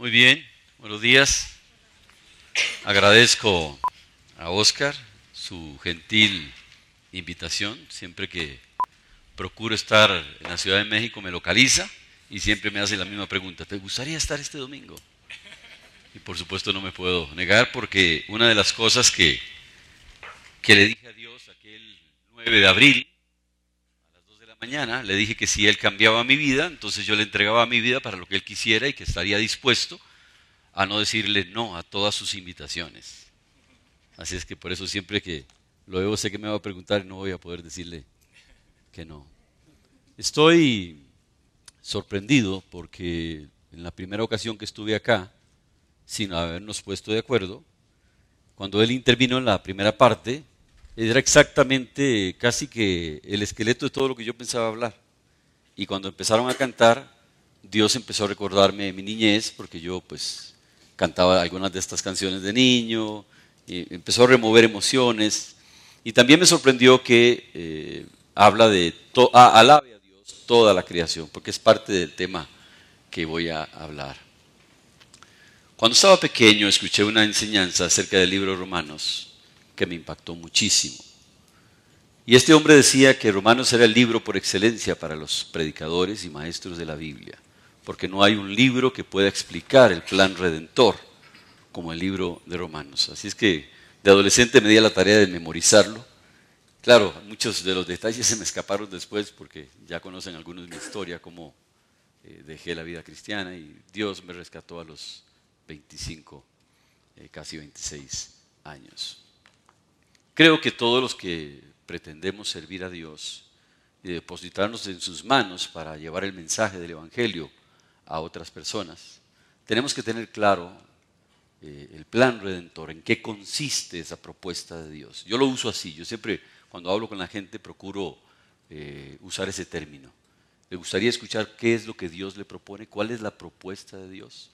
Muy bien, buenos días. Agradezco a Oscar su gentil invitación. Siempre que procuro estar en la Ciudad de México me localiza y siempre me hace la misma pregunta. ¿Te gustaría estar este domingo? Y por supuesto no me puedo negar porque una de las cosas que, que le dije a Dios aquel 9 de abril a las 2 de la mañana, le dije que si Él cambiaba mi vida, entonces yo le entregaba mi vida para lo que Él quisiera y que estaría dispuesto a no decirle no a todas sus invitaciones. Así es que por eso siempre que luego sé que me va a preguntar no voy a poder decirle que no. Estoy sorprendido porque en la primera ocasión que estuve acá, sin habernos puesto de acuerdo, cuando él intervino en la primera parte, era exactamente casi que el esqueleto de todo lo que yo pensaba hablar. Y cuando empezaron a cantar, Dios empezó a recordarme mi niñez, porque yo pues cantaba algunas de estas canciones de niño, y empezó a remover emociones. Y también me sorprendió que eh, habla de, alabe a Dios toda la creación, porque es parte del tema que voy a hablar. Cuando estaba pequeño escuché una enseñanza acerca del libro Romanos que me impactó muchísimo. Y este hombre decía que Romanos era el libro por excelencia para los predicadores y maestros de la Biblia porque no hay un libro que pueda explicar el plan redentor como el libro de Romanos. Así es que de adolescente me di a la tarea de memorizarlo. Claro, muchos de los detalles se me escaparon después porque ya conocen algunos de mi historia, cómo eh, dejé la vida cristiana y Dios me rescató a los 25, eh, casi 26 años. Creo que todos los que pretendemos servir a Dios y depositarnos en sus manos para llevar el mensaje del Evangelio a otras personas. Tenemos que tener claro eh, el plan redentor, en qué consiste esa propuesta de Dios. Yo lo uso así, yo siempre cuando hablo con la gente procuro eh, usar ese término. Le gustaría escuchar qué es lo que Dios le propone, cuál es la propuesta de Dios.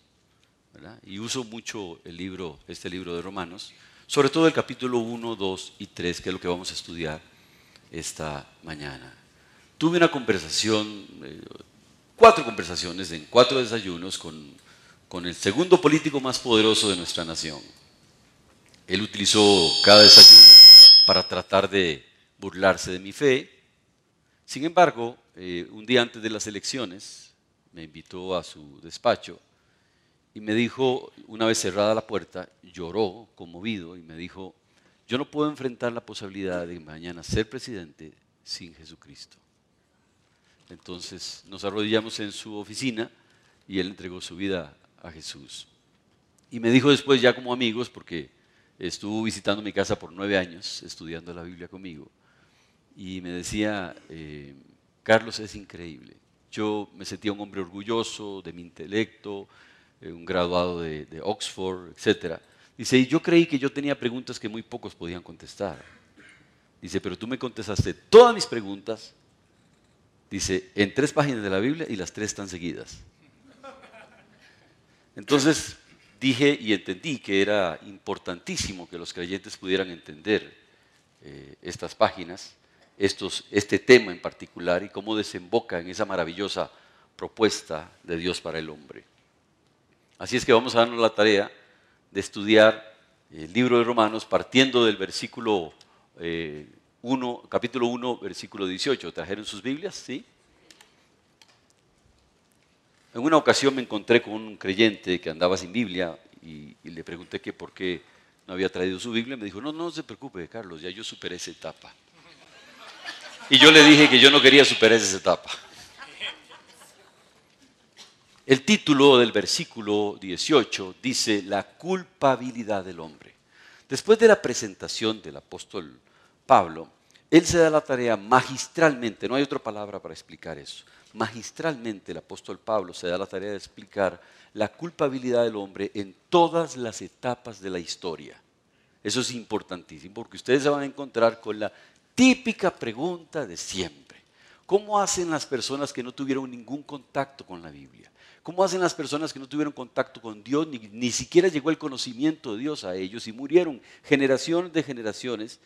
Y uso mucho el libro, este libro de Romanos, sobre todo el capítulo 1, 2 y 3, que es lo que vamos a estudiar esta mañana. Tuve una conversación eh, cuatro conversaciones en cuatro desayunos con, con el segundo político más poderoso de nuestra nación. Él utilizó cada desayuno para tratar de burlarse de mi fe. Sin embargo, eh, un día antes de las elecciones, me invitó a su despacho y me dijo, una vez cerrada la puerta, lloró conmovido y me dijo, yo no puedo enfrentar la posibilidad de mañana ser presidente sin Jesucristo. Entonces nos arrodillamos en su oficina y él entregó su vida a Jesús. Y me dijo después, ya como amigos, porque estuvo visitando mi casa por nueve años, estudiando la Biblia conmigo, y me decía, eh, Carlos es increíble. Yo me sentía un hombre orgulloso de mi intelecto, eh, un graduado de, Oxford, etc. Dice, y yo creí que yo tenía preguntas que muy pocos podían contestar. Dice, pero tú me contestaste todas mis preguntas Dice, en tres páginas de la Biblia y las tres están seguidas. Entonces dije y entendí que era importantísimo que los creyentes pudieran entender eh, estas páginas, estos, este tema en particular y cómo desemboca en esa maravillosa propuesta de Dios para el hombre. Así es que vamos a darnos la tarea de estudiar el libro de Romanos partiendo del versículo eh, capítulo 1, versículo 18. ¿Trajeron sus Biblias? ¿Sí? En una ocasión me encontré con un creyente que andaba sin Biblia y, le pregunté que por qué no había traído su Biblia. Me dijo, no, no se preocupe, Carlos, ya yo superé esa etapa. Y yo le dije que yo no quería superar esa etapa. El título del versículo 18 dice la culpabilidad del hombre. Después de la presentación del apóstol Pablo, él se da la tarea magistralmente, no hay otra palabra para explicar eso. Magistralmente el apóstol Pablo se da la tarea de explicar la culpabilidad del hombre en todas las etapas de la historia. Eso es importantísimo porque ustedes se van a encontrar con la típica pregunta de siempre. ¿Cómo hacen las personas que no tuvieron ningún contacto con la Biblia? ¿Cómo hacen las personas que no tuvieron contacto con Dios, ni, ni siquiera llegó el conocimiento de Dios a ellos y murieron generaciones de generaciones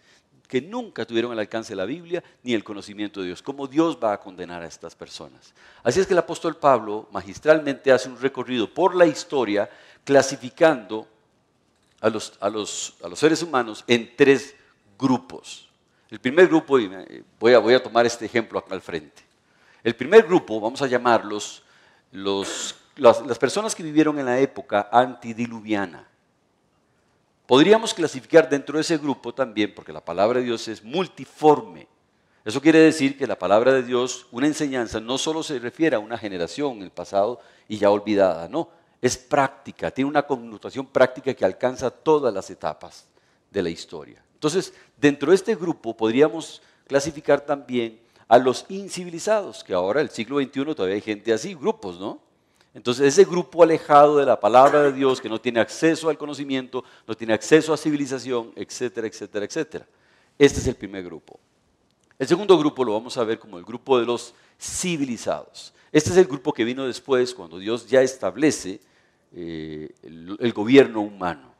que nunca tuvieron el alcance de la Biblia ni el conocimiento de Dios. ¿Cómo Dios va a condenar a estas personas? Así es que el apóstol Pablo magistralmente hace un recorrido por la historia clasificando a los, a los, a los seres humanos en tres grupos. El primer grupo, y voy a, voy a tomar este ejemplo acá al frente. El primer grupo, vamos a llamarlos los, las, las personas que vivieron en la época antidiluviana. Podríamos clasificar dentro de ese grupo también, porque la palabra de Dios es multiforme. Eso quiere decir que la palabra de Dios, una enseñanza, no solo se refiere a una generación en el pasado y ya olvidada, no, es práctica, tiene una connotación práctica que alcanza todas las etapas de la historia. Entonces, dentro de este grupo podríamos clasificar también a los incivilizados, que ahora, el siglo XXI, todavía hay gente así, grupos, ¿no? Entonces, ese grupo alejado de la palabra de Dios, que no tiene acceso al conocimiento, no tiene acceso a civilización, etcétera, etcétera, etcétera. Este es el primer grupo. El segundo grupo lo vamos a ver como el grupo de los civilizados. Este es el grupo que vino después, cuando Dios ya establece eh, el, gobierno humano.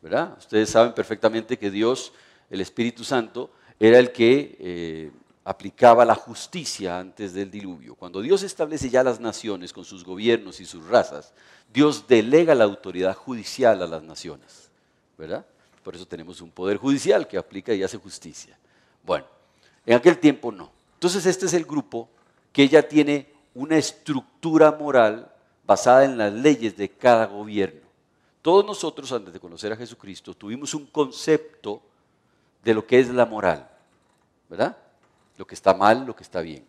¿verdad? Ustedes saben perfectamente que Dios, el Espíritu Santo, era el que eh, aplicaba la justicia antes del diluvio. Cuando Dios establece ya las naciones con sus gobiernos y sus razas, Dios delega la autoridad judicial a las naciones, ¿verdad? Por eso tenemos un poder judicial que aplica y hace justicia. Bueno, en aquel tiempo no. Entonces este es el grupo que ya tiene una estructura moral basada en las leyes de cada gobierno. Todos nosotros, antes de conocer a Jesucristo, tuvimos un concepto de lo que es la moral, ¿verdad? Lo que está mal, lo que está bien.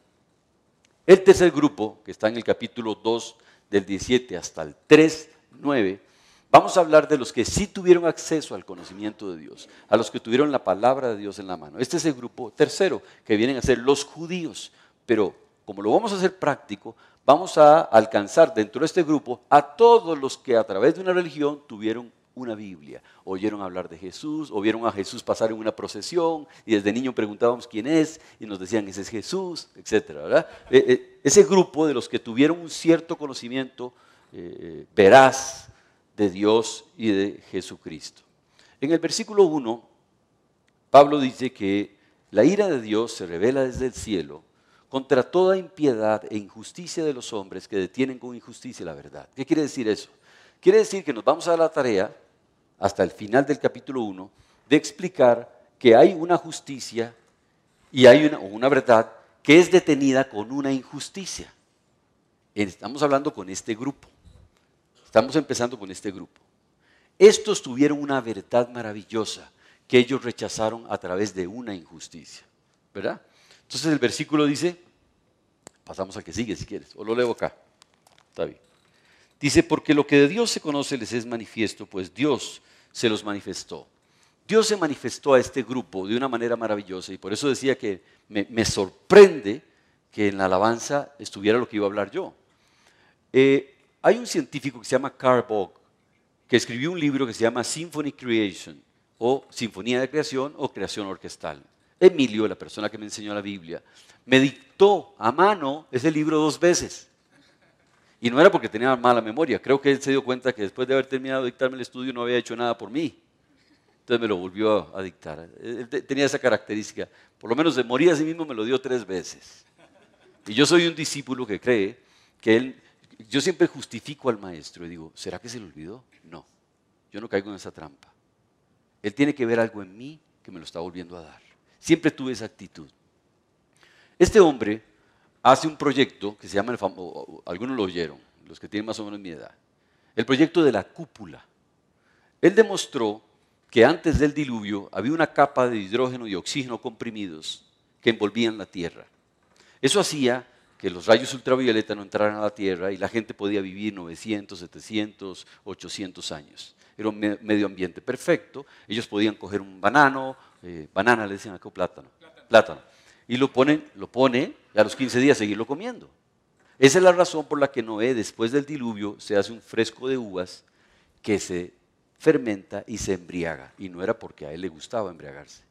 El tercer grupo, que está en el capítulo 2 del 17 hasta el 3, 9, vamos a hablar de los que sí tuvieron acceso al conocimiento de Dios, a los que tuvieron la palabra de Dios en la mano. Este es el grupo tercero, que vienen a ser los judíos, pero como lo vamos a hacer práctico, vamos a alcanzar dentro de este grupo a todos los que a través de una religión tuvieron una Biblia. Oyeron hablar de Jesús, o vieron a Jesús pasar en una procesión y desde niño preguntábamos quién es y nos decían ese es Jesús, etc. E, e, ese grupo de los que tuvieron un cierto conocimiento eh, veraz de Dios y de Jesucristo. En el versículo 1, Pablo dice que la ira de Dios se revela desde el cielo contra toda impiedad e injusticia de los hombres que detienen con injusticia la verdad. ¿Qué quiere decir eso? Quiere decir que nos vamos a la tarea hasta el final del capítulo 1, de explicar que hay una justicia y hay una, una verdad que es detenida con una injusticia. Estamos hablando con este grupo. Estamos empezando con este grupo. Estos tuvieron una verdad maravillosa que ellos rechazaron a través de una injusticia. ¿Verdad? Entonces el versículo dice, pasamos al que sigue si quieres, o lo leo acá. Está bien. Dice, porque lo que de Dios se conoce les es manifiesto, pues Dios se los manifestó. Dios se manifestó a este grupo de una manera maravillosa y por eso decía que me, sorprende que en la alabanza estuviera lo que iba a hablar yo. Eh, hay un científico que se llama Carl Bog, que escribió un libro que se llama Symphony Creation, o Sinfonía de Creación o Creación Orquestal. Emilio, la persona que me enseñó la Biblia, me dictó a mano ese libro dos veces. Y no era porque tenía mala memoria, creo que él se dio cuenta que después de haber terminado de dictarme el estudio no había hecho nada por mí. Entonces me lo volvió a, dictar. Él tenía esa característica. Por lo menos de morir a sí mismo me lo dio tres veces. Y yo soy un discípulo que cree que él, yo siempre justifico al maestro y digo, ¿será que se le olvidó? No, yo no caigo en esa trampa. Él tiene que ver algo en mí que me lo está volviendo a dar. Siempre tuve esa actitud. Este hombre hace un proyecto que se llama, el algunos lo oyeron, los que tienen más o menos mi edad, el proyecto de la cúpula. Él demostró que antes del diluvio había una capa de hidrógeno y oxígeno comprimidos que envolvían la Tierra. Eso hacía que los rayos ultravioleta no entraran a la Tierra y la gente podía vivir 900, 700, 800 años. Era un medio ambiente perfecto. Ellos podían coger un banano, eh, banana le decían acá, plátano, plátano y lo, ponen, lo pone a los 15 días seguirlo comiendo. Esa es la razón por la que Noé, después del diluvio, se hace un fresco de uvas que se fermenta y se embriaga. Y no era porque a él le gustaba embriagarse.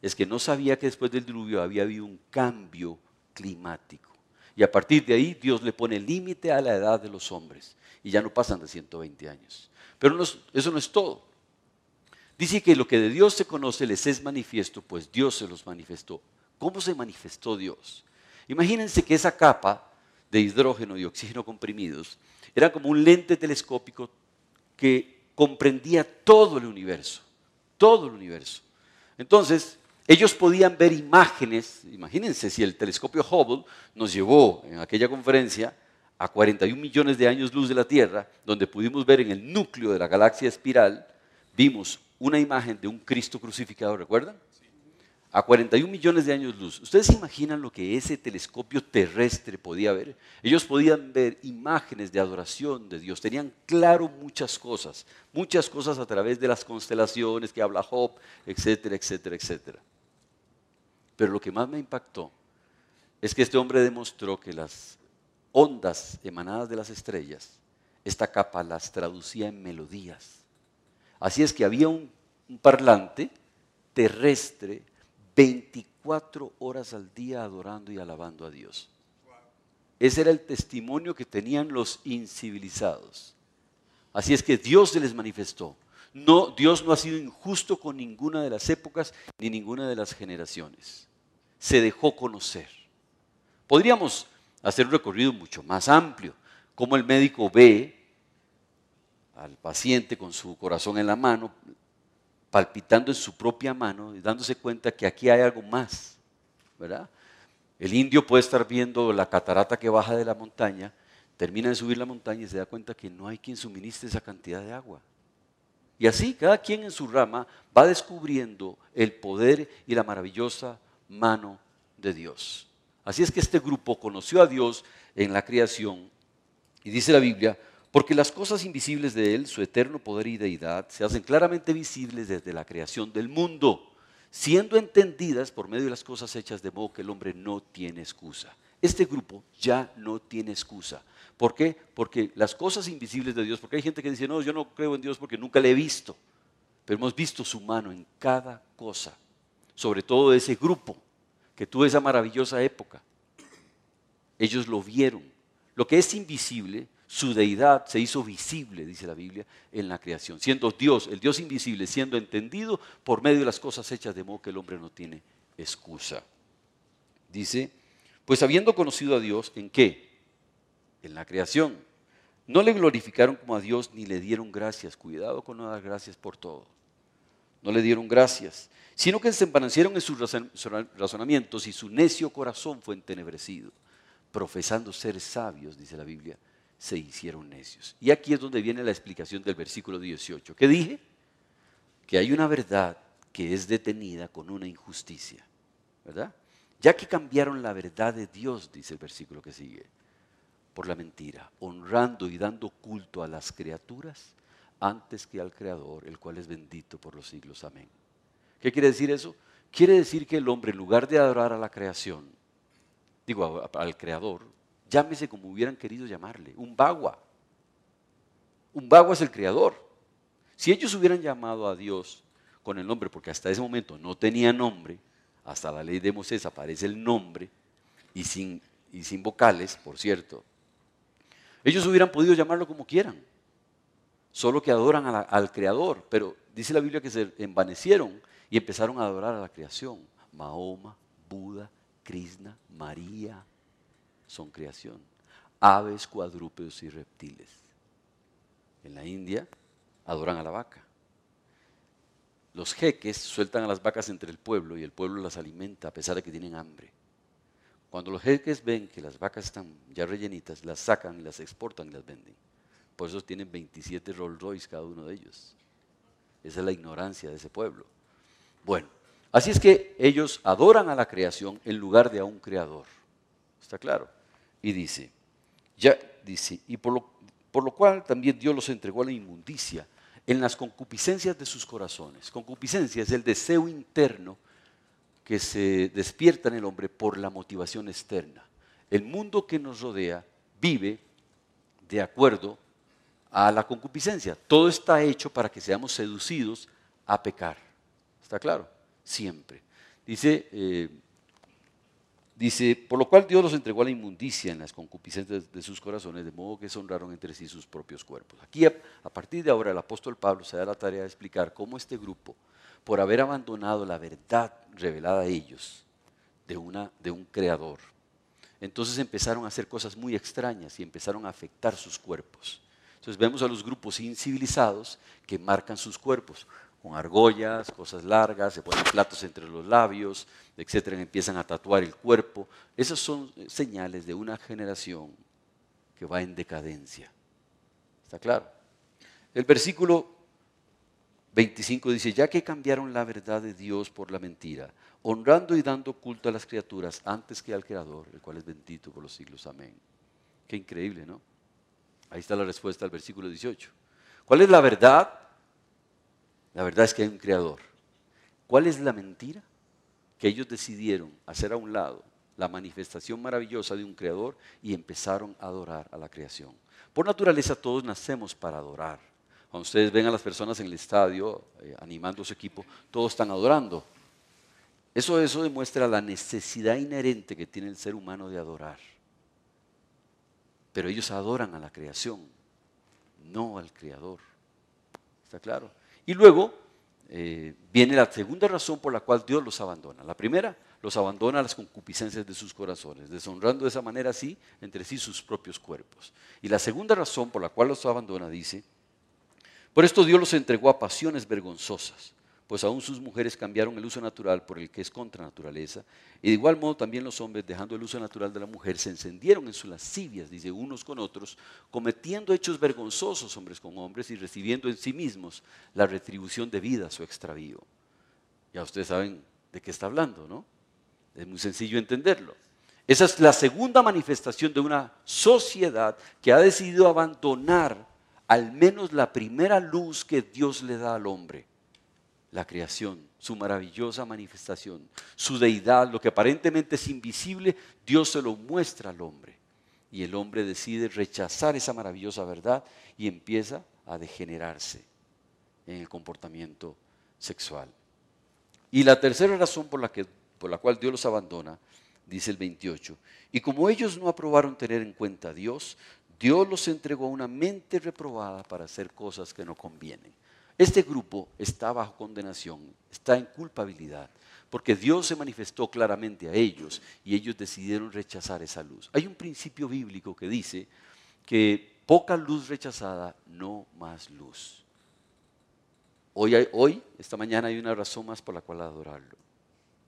Es que no sabía que después del diluvio había habido un cambio climático. Y a partir de ahí Dios le pone límite a la edad de los hombres. Y ya no pasan de 120 años. Pero eso no es todo. Dice que lo que de Dios se conoce les es manifiesto, pues Dios se los manifestó. ¿Cómo se manifestó Dios? Imagínense que esa capa de hidrógeno y oxígeno comprimidos era como un lente telescópico que comprendía todo el universo, todo el universo. Entonces, ellos podían ver imágenes, imagínense si el telescopio Hubble nos llevó en aquella conferencia a 41 millones de años luz de la Tierra, donde pudimos ver en el núcleo de la galaxia espiral, vimos una imagen de un Cristo crucificado, ¿recuerdan? A 41 millones de años luz. ¿Ustedes se imaginan lo que ese telescopio terrestre podía ver? Ellos podían ver imágenes de adoración de Dios, tenían claro muchas cosas, muchas cosas a través de las constelaciones que habla Job, etcétera, etcétera, etcétera. Pero lo que más me impactó es que este hombre demostró que las ondas emanadas de las estrellas, esta capa las traducía en melodías. Así es que había un, parlante terrestre 24 horas al día adorando y alabando a Dios. Ese era el testimonio que tenían los incivilizados. Así es que Dios se les manifestó. No, Dios no ha sido injusto con ninguna de las épocas ni ninguna de las generaciones. Se dejó conocer. Podríamos hacer un recorrido mucho más amplio, como el médico ve al paciente con su corazón en la mano, palpitando en su propia mano y dándose cuenta que aquí hay algo más, ¿verdad? El indio puede estar viendo la catarata que baja de la montaña, termina de subir la montaña y se da cuenta que no hay quien suministre esa cantidad de agua. Y así cada quien en su rama va descubriendo el poder y la maravillosa mano de Dios. Así es que este grupo conoció a Dios en la creación y dice la Biblia, porque las cosas invisibles de Él, su eterno poder y deidad, se hacen claramente visibles desde la creación del mundo, siendo entendidas por medio de las cosas hechas de modo que el hombre no tiene excusa. Este grupo ya no tiene excusa. ¿Por qué? Porque las cosas invisibles de Dios, porque hay gente que dice, no, yo no creo en Dios porque nunca le he visto, pero hemos visto su mano en cada cosa, sobre todo ese grupo que tuvo esa maravillosa época. Ellos lo vieron. Lo que es invisible, su deidad se hizo visible, dice la Biblia, en la creación. Siendo Dios, el Dios invisible, siendo entendido por medio de las cosas hechas, de modo que el hombre no tiene excusa. Dice, pues habiendo conocido a Dios, ¿en qué? En la creación. No le glorificaron como a Dios ni le dieron gracias. Cuidado con no dar gracias por todo. No le dieron gracias sino que se empanecieron en sus razonamientos y su necio corazón fue entenebrecido. Profesando ser sabios, dice la Biblia, se hicieron necios. Y aquí es donde viene la explicación del versículo 18. ¿Qué dije? Que hay una verdad que es detenida con una injusticia, ¿verdad? Ya que cambiaron la verdad de Dios, dice el versículo que sigue, por la mentira, honrando y dando culto a las criaturas antes que al Creador, el cual es bendito por los siglos. Amén. ¿Qué quiere decir eso? Quiere decir que el hombre, en lugar de adorar a la creación, digo al creador, llámese como hubieran querido llamarle, un bagua. Un bagua es el creador. Si ellos hubieran llamado a Dios con el nombre, porque hasta ese momento no tenía nombre, hasta la ley de Moisés aparece el nombre y sin, y sin vocales, por cierto, ellos hubieran podido llamarlo como quieran, solo que adoran al Creador, pero dice la Biblia que se envanecieron y empezaron a adorar a la creación. Mahoma, Buda, Krishna, María, son creación. Aves, cuadrúpedos y reptiles. En la India adoran a la vaca. Los jeques sueltan a las vacas entre el pueblo y el pueblo las alimenta a pesar de que tienen hambre. Cuando los jeques ven que las vacas están ya rellenitas, las sacan y las exportan y las venden. Por eso tienen 27 Rolls Royce cada uno de ellos. Esa es la ignorancia de ese pueblo. Bueno, así es que ellos adoran a la creación en lugar de a un creador. ¿Está claro? Y dice, ya dice, y por lo, por lo cual también Dios los entregó a la inmundicia en las concupiscencias de sus corazones. Concupiscencia es el deseo interno que se despierta en el hombre por la motivación externa. El mundo que nos rodea vive de acuerdo a la concupiscencia. Todo está hecho para que seamos seducidos a pecar. ¿Está claro? Siempre. Dice, eh, Dice, por lo cual Dios los entregó a la inmundicia en las concupiscencias de sus corazones, de modo que se honraron entre sí sus propios cuerpos. Aquí, a, partir de ahora, el apóstol Pablo se da la tarea de explicar cómo este grupo, por haber abandonado la verdad revelada a ellos de, una, de un creador, entonces empezaron a hacer cosas muy extrañas y empezaron a afectar sus cuerpos. Entonces vemos a los grupos incivilizados que marcan sus cuerpos con argollas, cosas largas, se ponen platos entre los labios, etcétera, empiezan a tatuar el cuerpo. Esas son señales de una generación que va en decadencia. ¿Está claro? El versículo 25 dice, ya que cambiaron la verdad de Dios por la mentira, honrando y dando culto a las criaturas antes que al Creador, el cual es bendito por los siglos. Amén. Qué increíble, ¿no? Ahí está la respuesta al versículo 18. ¿Cuál es la verdad? La verdad es que hay un creador. ¿Cuál es la mentira? Que ellos decidieron hacer a un lado la manifestación maravillosa de un creador y empezaron a adorar a la creación. Por naturaleza todos nacemos para adorar. Cuando ustedes ven a las personas en el estadio eh, animando a su equipo, todos están adorando. Eso, eso demuestra la necesidad inherente que tiene el ser humano de adorar. Pero ellos adoran a la creación, no al creador. ¿Está claro? Y luego eh, viene la segunda razón por la cual Dios los abandona. La primera, los abandona a las concupiscencias de sus corazones, deshonrando de esa manera así entre sí sus propios cuerpos. Y la segunda razón por la cual los abandona dice, por esto Dios los entregó a pasiones vergonzosas pues aún sus mujeres cambiaron el uso natural por el que es contra naturaleza. Y de igual modo también los hombres, dejando el uso natural de la mujer, se encendieron en sus lascivias, dice, unos con otros, cometiendo hechos vergonzosos hombres con hombres y recibiendo en sí mismos la retribución debida a su extravío. Ya ustedes saben de qué está hablando, ¿no? Es muy sencillo entenderlo. Esa es la segunda manifestación de una sociedad que ha decidido abandonar al menos la primera luz que Dios le da al hombre la creación, su maravillosa manifestación, su deidad, lo que aparentemente es invisible, Dios se lo muestra al hombre. Y el hombre decide rechazar esa maravillosa verdad y empieza a degenerarse en el comportamiento sexual. Y la tercera razón por la, que, por la cual Dios los abandona, dice el 28, y como ellos no aprobaron tener en cuenta a Dios, Dios los entregó a una mente reprobada para hacer cosas que no convienen. Este grupo está bajo condenación, está en culpabilidad, porque Dios se manifestó claramente a ellos y ellos decidieron rechazar esa luz. Hay un principio bíblico que dice que poca luz rechazada, no más luz. Hoy, hoy, esta mañana hay una razón más por la cual adorarlo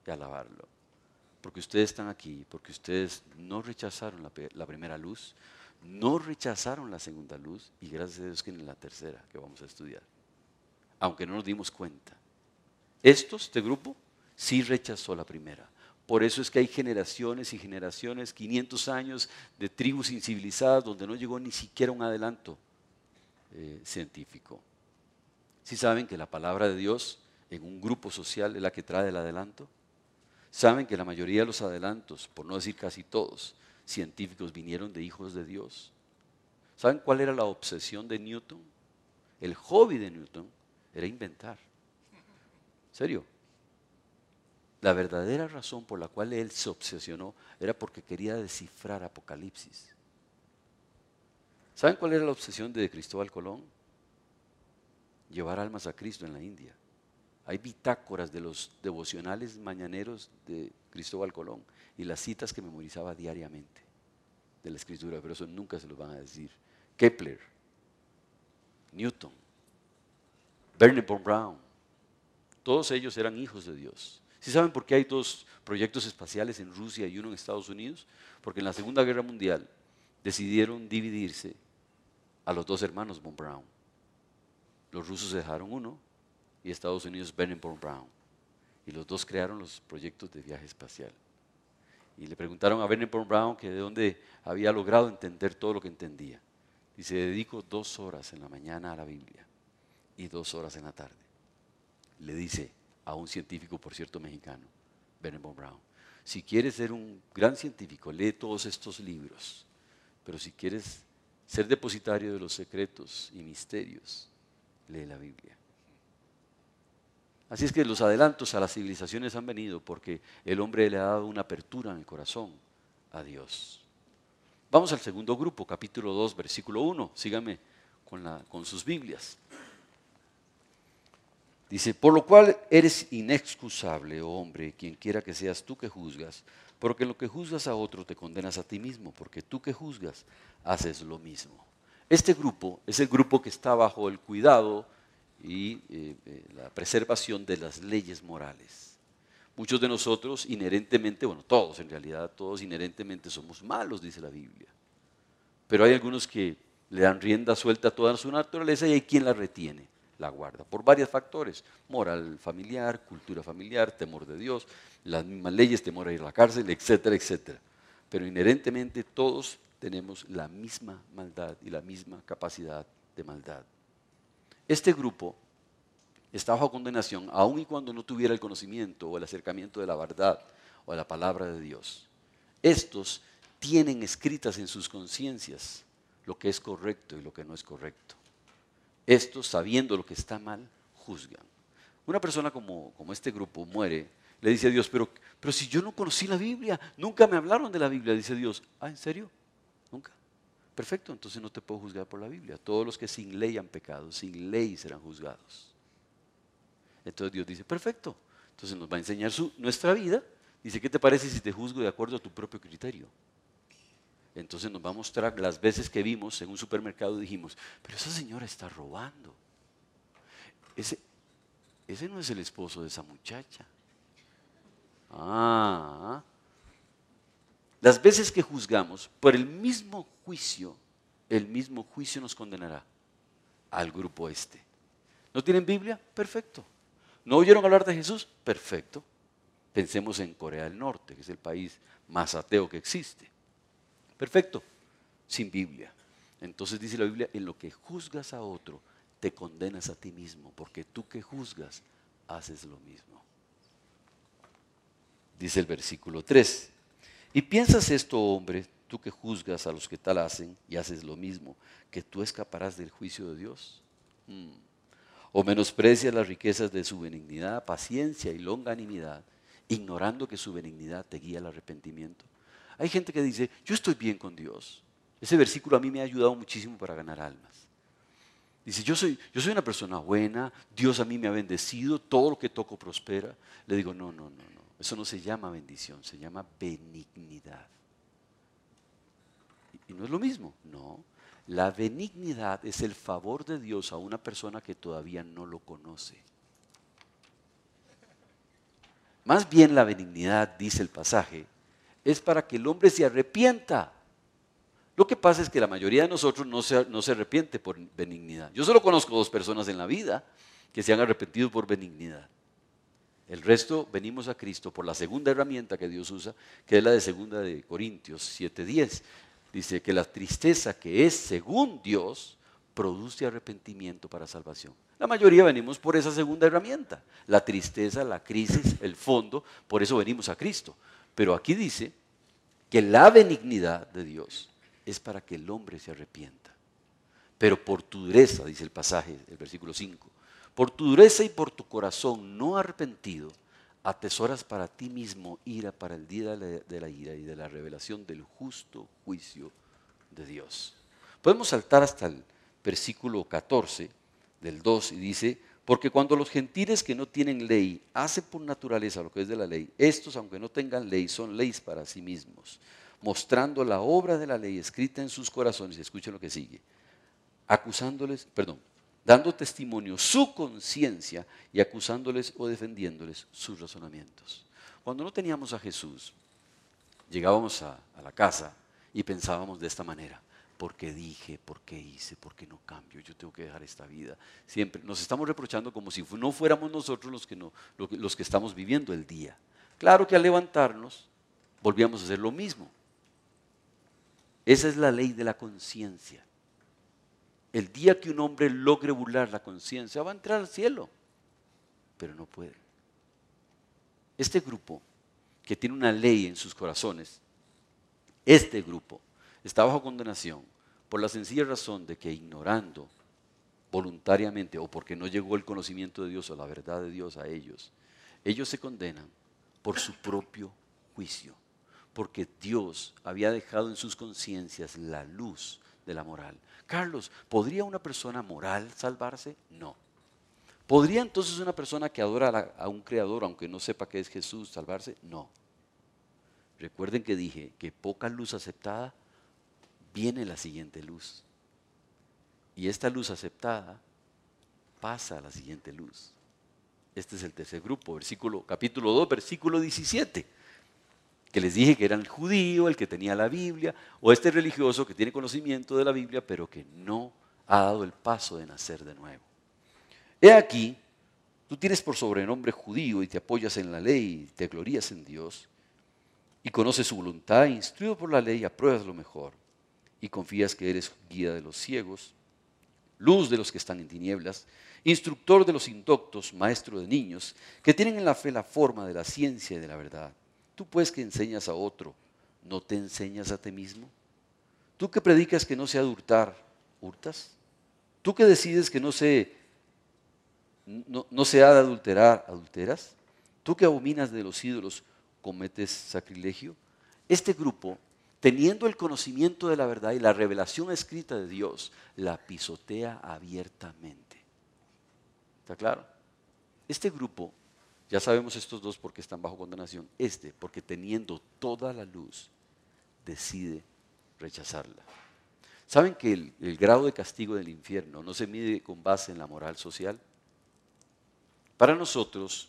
y alabarlo. Porque ustedes están aquí, porque ustedes no rechazaron la, la primera luz, no rechazaron la segunda luz y gracias a Dios que en la tercera que vamos a estudiar aunque no nos dimos cuenta. Estos, este grupo, sí rechazó la primera. Por eso es que hay generaciones y generaciones, 500 años de tribus incivilizadas donde no llegó ni siquiera un adelanto eh, científico. ¿Sí saben que la palabra de Dios en un grupo social es la que trae el adelanto? ¿Saben que la mayoría de los adelantos, por no decir casi todos, científicos vinieron de hijos de Dios? ¿Saben cuál era la obsesión de Newton? El hobby de Newton era inventar. ¿Serio? La verdadera razón por la cual él se obsesionó era porque quería descifrar Apocalipsis. ¿Saben cuál era la obsesión de Cristóbal Colón? Llevar almas a Cristo en la India. Hay bitácoras de los devocionales mañaneros de Cristóbal Colón y las citas que memorizaba diariamente de la escritura, pero eso nunca se lo van a decir. Kepler, Newton, Bernie von Braun. Todos ellos eran hijos de Dios. ¿Sí saben por qué hay dos proyectos espaciales en Rusia y uno en Estados Unidos? Porque en la Segunda Guerra Mundial decidieron dividirse a los dos hermanos von Braun. Los rusos dejaron uno y Estados Unidos Bernie von Braun. Y los dos crearon los proyectos de viaje espacial. Y le preguntaron a Bernie von Braun que de dónde había logrado entender todo lo que entendía. Y se dedicó dos horas en la mañana a la Biblia y dos horas en la tarde. Le dice a un científico, por cierto, mexicano, Benjamin Brown, si quieres ser un gran científico, lee todos estos libros, pero si quieres ser depositario de los secretos y misterios, lee la Biblia. Así es que los adelantos a las civilizaciones han venido porque el hombre le ha dado una apertura en el corazón a Dios. Vamos al segundo grupo, capítulo 2, versículo 1. Síganme con, sus Biblias. Dice, por lo cual eres inexcusable, oh hombre, quien quiera que seas tú que juzgas, porque lo que juzgas a otro te condenas a ti mismo, porque tú que juzgas haces lo mismo. Este grupo es el grupo que está bajo el cuidado y eh, eh, la preservación de las leyes morales. Muchos de nosotros inherentemente, bueno, todos en realidad, todos inherentemente somos malos, dice la Biblia. Pero hay algunos que le dan rienda suelta a toda su naturaleza y hay quien la retiene la guarda, por varios factores, moral familiar, cultura familiar, temor de Dios, las mismas leyes, temor a ir a la cárcel, etcétera, etcétera. Pero inherentemente todos tenemos la misma maldad y la misma capacidad de maldad. Este grupo está bajo condenación aun y cuando no tuviera el conocimiento o el acercamiento de la verdad o de la palabra de Dios. Estos tienen escritas en sus conciencias lo que es correcto y lo que no es correcto. Estos, sabiendo lo que está mal, juzgan. Una persona como, como este grupo muere, le dice a Dios, pero, pero si yo no conocí la Biblia, nunca me hablaron de la Biblia, dice Dios, ah, ¿en serio? Nunca. Perfecto, entonces no te puedo juzgar por la Biblia. Todos los que sin ley han pecado, sin ley serán juzgados. Entonces Dios dice, perfecto, entonces nos va a enseñar su, nuestra vida. Dice, ¿qué te parece si te juzgo de acuerdo a tu propio criterio? Entonces nos va a mostrar las veces que vimos en un supermercado y dijimos, pero esa señora está robando. Ese, ese no es el esposo de esa muchacha. Ah, las veces que juzgamos por el mismo juicio, el mismo juicio nos condenará al grupo este. ¿No tienen Biblia? Perfecto. ¿No oyeron hablar de Jesús? Perfecto. Pensemos en Corea del Norte, que es el país más ateo que existe. Perfecto, sin Biblia. Entonces dice la Biblia, en lo que juzgas a otro, te condenas a ti mismo, porque tú que juzgas, haces lo mismo. Dice el versículo 3. Y piensas esto, hombre, tú que juzgas a los que tal hacen y haces lo mismo, que tú escaparás del juicio de Dios. Hmm. O menosprecias las riquezas de su benignidad, paciencia y longanimidad, ignorando que su benignidad te guía al arrepentimiento. Hay gente que dice, yo estoy bien con Dios. Ese versículo a mí me ha ayudado muchísimo para ganar almas. Dice, yo soy, yo soy una persona buena, Dios a mí me ha bendecido, todo lo que toco prospera. Le digo, no, no, no, no. Eso no se llama bendición, se llama benignidad. Y no es lo mismo, no. La benignidad es el favor de Dios a una persona que todavía no lo conoce. Más bien la benignidad, dice el pasaje, es para que el hombre se arrepienta. Lo que pasa es que la mayoría de nosotros no se, arrepiente por benignidad. Yo solo conozco dos personas en la vida que se han arrepentido por benignidad. El resto venimos a Cristo por la segunda herramienta que Dios usa, que es la de segunda de Corintios 7:10. Dice que la tristeza que es según Dios produce arrepentimiento para salvación. La mayoría venimos por esa segunda herramienta, la tristeza, la crisis, el fondo, por eso venimos a Cristo. Pero aquí dice que la benignidad de Dios es para que el hombre se arrepienta. Pero por tu dureza, dice el pasaje, el versículo 5, por tu dureza y por tu corazón no arrepentido, atesoras para ti mismo ira para el día de la ira y de la revelación del justo juicio de Dios. Podemos saltar hasta el versículo 14 del 2 y dice, porque cuando los gentiles que no tienen ley hacen por naturaleza lo que es de la ley, estos, aunque no tengan ley, son leyes para sí mismos, mostrando la obra de la ley escrita en sus corazones. Escuchen lo que sigue. Acusándoles, perdón, dando testimonio su conciencia y acusándoles o defendiéndoles sus razonamientos. Cuando no teníamos a Jesús, llegábamos a, a la casa y pensábamos de esta manera por qué dije, por qué hice, por qué no cambio, yo tengo que dejar esta vida. Siempre nos estamos reprochando como si no fuéramos nosotros los que, no, los que estamos viviendo el día. Claro que al levantarnos volvíamos a hacer lo mismo. Esa es la ley de la conciencia. El día que un hombre logre burlar la conciencia va a entrar al cielo, pero no puede. Este grupo que tiene una ley en sus corazones, este grupo está bajo condenación por la sencilla razón de que ignorando voluntariamente o porque no llegó el conocimiento de Dios o la verdad de Dios a ellos, ellos se condenan por su propio juicio, porque Dios había dejado en sus conciencias la luz de la moral. Carlos, ¿podría una persona moral salvarse? No. ¿Podría entonces una persona que adora a un creador, aunque no sepa que es Jesús, salvarse? No. Recuerden que dije que poca luz aceptada, viene la siguiente luz. Y esta luz aceptada pasa a la siguiente luz. Este es el tercer grupo, versículo, capítulo 2, versículo 17. Que les dije que era el judío, el que tenía la Biblia, o este religioso que tiene conocimiento de la Biblia, pero que no ha dado el paso de nacer de nuevo. He aquí, tú tienes por sobrenombre judío y te apoyas en la ley te glorías en Dios y conoces su voluntad, instruido por la ley, apruebas lo mejor y confías que eres guía de los ciegos, luz de los que están en tinieblas, instructor de los indoctos, maestro de niños, que tienen en la fe la forma de la ciencia y de la verdad. Tú pues que enseñas a otro, ¿no te enseñas a ti mismo? Tú que predicas que no se ha de hurtar, ¿hurtas? Tú que decides que no se, no, no se ha de adulterar, ¿adulteras? Tú que abominas de los ídolos, ¿cometes sacrilegio? Este grupo teniendo el conocimiento de la verdad y la revelación escrita de Dios, la pisotea abiertamente. ¿Está claro? Este grupo, ya sabemos estos dos porque están bajo condenación, este porque teniendo toda la luz, decide rechazarla. ¿Saben que el, el grado de castigo del infierno no se mide con base en la moral social? Para nosotros,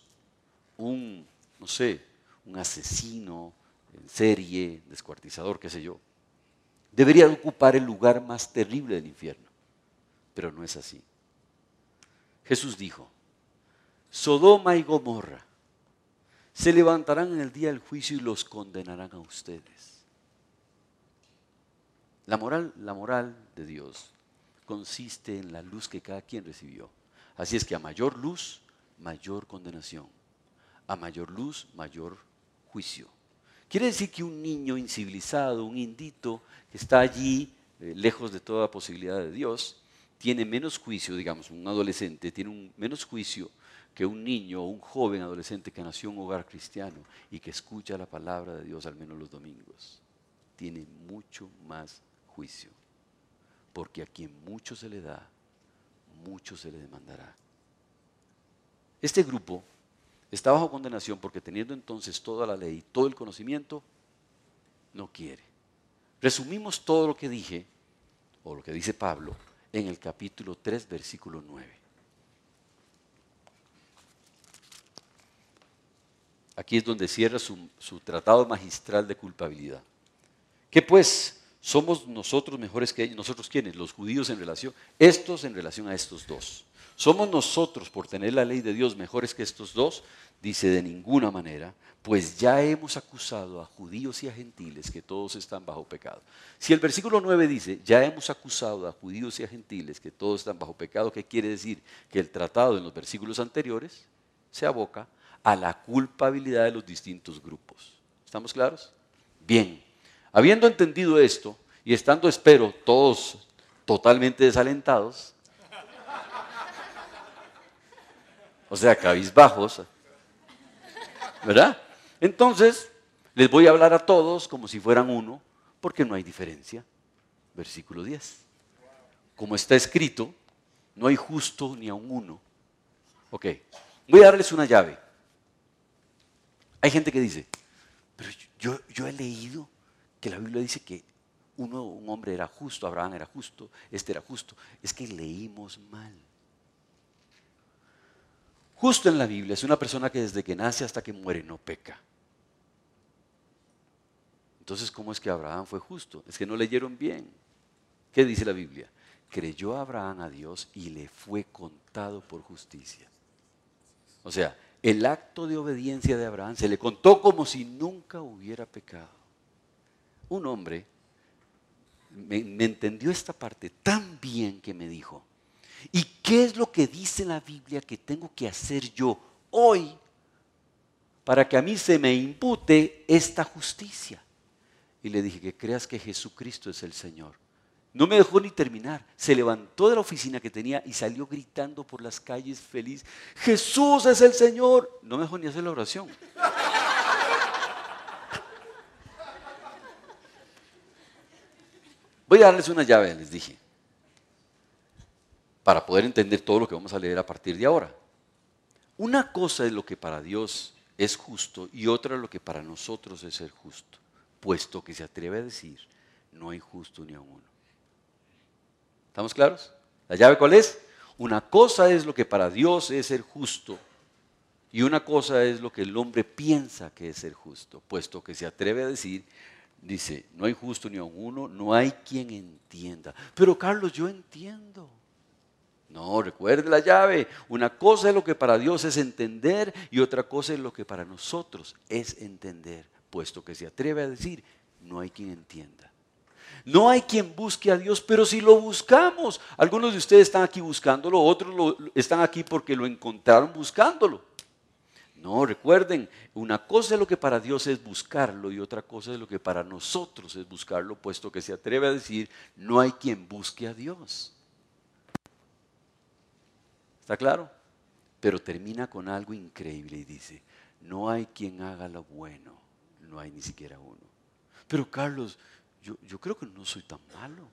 un, no sé, un asesino, en serie, descuartizador, qué sé yo, debería ocupar el lugar más terrible del infierno. Pero no es así. Jesús dijo, Sodoma y Gomorra se levantarán en el día del juicio y los condenarán a ustedes. La moral, la moral de Dios consiste en la luz que cada quien recibió. Así es que a mayor luz, mayor condenación. A mayor luz, mayor juicio. Quiere decir que un niño incivilizado, un indito que está allí, eh, lejos de toda posibilidad de Dios, tiene menos juicio, digamos, un adolescente tiene un, menos juicio que un niño o un joven adolescente que nació en un hogar cristiano y que escucha la palabra de Dios al menos los domingos. Tiene mucho más juicio, porque a quien mucho se le da, mucho se le demandará. Este grupo está bajo condenación porque teniendo entonces toda la ley, todo el conocimiento, no quiere. Resumimos todo lo que dije, o lo que dice Pablo, en el capítulo 3, versículo 9. Aquí es donde cierra su, tratado magistral de culpabilidad. ¿Qué pues? ¿Somos nosotros mejores que ellos? ¿Nosotros quiénes? Los judíos en relación, estos en relación a estos dos. ¿Somos nosotros, por tener la ley de Dios, mejores que estos dos? Dice de ninguna manera, pues ya hemos acusado a judíos y a gentiles que todos están bajo pecado. Si el versículo 9 dice, ya hemos acusado a judíos y a gentiles que todos están bajo pecado, ¿qué quiere decir? Que el tratado en los versículos anteriores se aboca a la culpabilidad de los distintos grupos. ¿Estamos claros? Bien, habiendo entendido esto y estando, espero, todos totalmente desalentados, o sea, cabizbajos, ¿verdad? Entonces, les voy a hablar a todos como si fueran uno, porque no hay diferencia. Versículo 10. Como está escrito, no hay justo ni a un uno. Ok, voy a darles una llave. Hay gente que dice, pero yo, yo he leído que la Biblia dice que uno, un hombre era justo, Abraham era justo, este era justo. Es que leímos mal. Justo en la Biblia es una persona que desde que nace hasta que muere no peca. Entonces, ¿cómo es que Abraham fue justo? Es que no leyeron bien. ¿Qué dice la Biblia? Creyó Abraham a Dios y le fue contado por justicia. O sea, el acto de obediencia de Abraham se le contó como si nunca hubiera pecado. Un hombre me, me entendió esta parte tan bien que me dijo, ¿Y qué es lo que dice la Biblia que tengo que hacer yo hoy para que a mí se me impute esta justicia? Y le dije que creas que Jesucristo es el Señor No me dejó ni terminar. Se levantó de la oficina que tenía y salió gritando por las calles feliz. Jesús es el Señor. No me dejó ni hacer la oración. Voy a darles una llave, les dije, para poder entender todo lo que vamos a leer a partir de ahora. Una cosa es lo que para Dios es justo y otra lo que para nosotros es ser justo, puesto que se atreve a decir, no hay justo ni a uno. ¿Estamos claros? ¿La llave cuál es? Una cosa es lo que para Dios es ser justo y una cosa es lo que el hombre piensa que es ser justo, puesto que se atreve a decir, dice, no hay justo ni a uno, no hay quien entienda. Pero Carlos, yo entiendo. No, recuerde la llave. Una cosa es lo que para Dios es entender y otra cosa es lo que para nosotros es entender, puesto que se atreve a decir, no hay quien entienda. No hay quien busque a Dios, pero si lo buscamos, algunos de ustedes están aquí buscándolo, otros están aquí porque lo encontraron buscándolo. No, recuerden, una cosa es lo que para Dios es buscarlo y otra cosa es lo que para nosotros es buscarlo, puesto que se atreve a decir, no hay quien busque a Dios. ¿Está claro? Pero termina con algo increíble y dice, no hay quien haga lo bueno, no hay ni siquiera uno. Pero Carlos, yo, creo que no soy tan malo.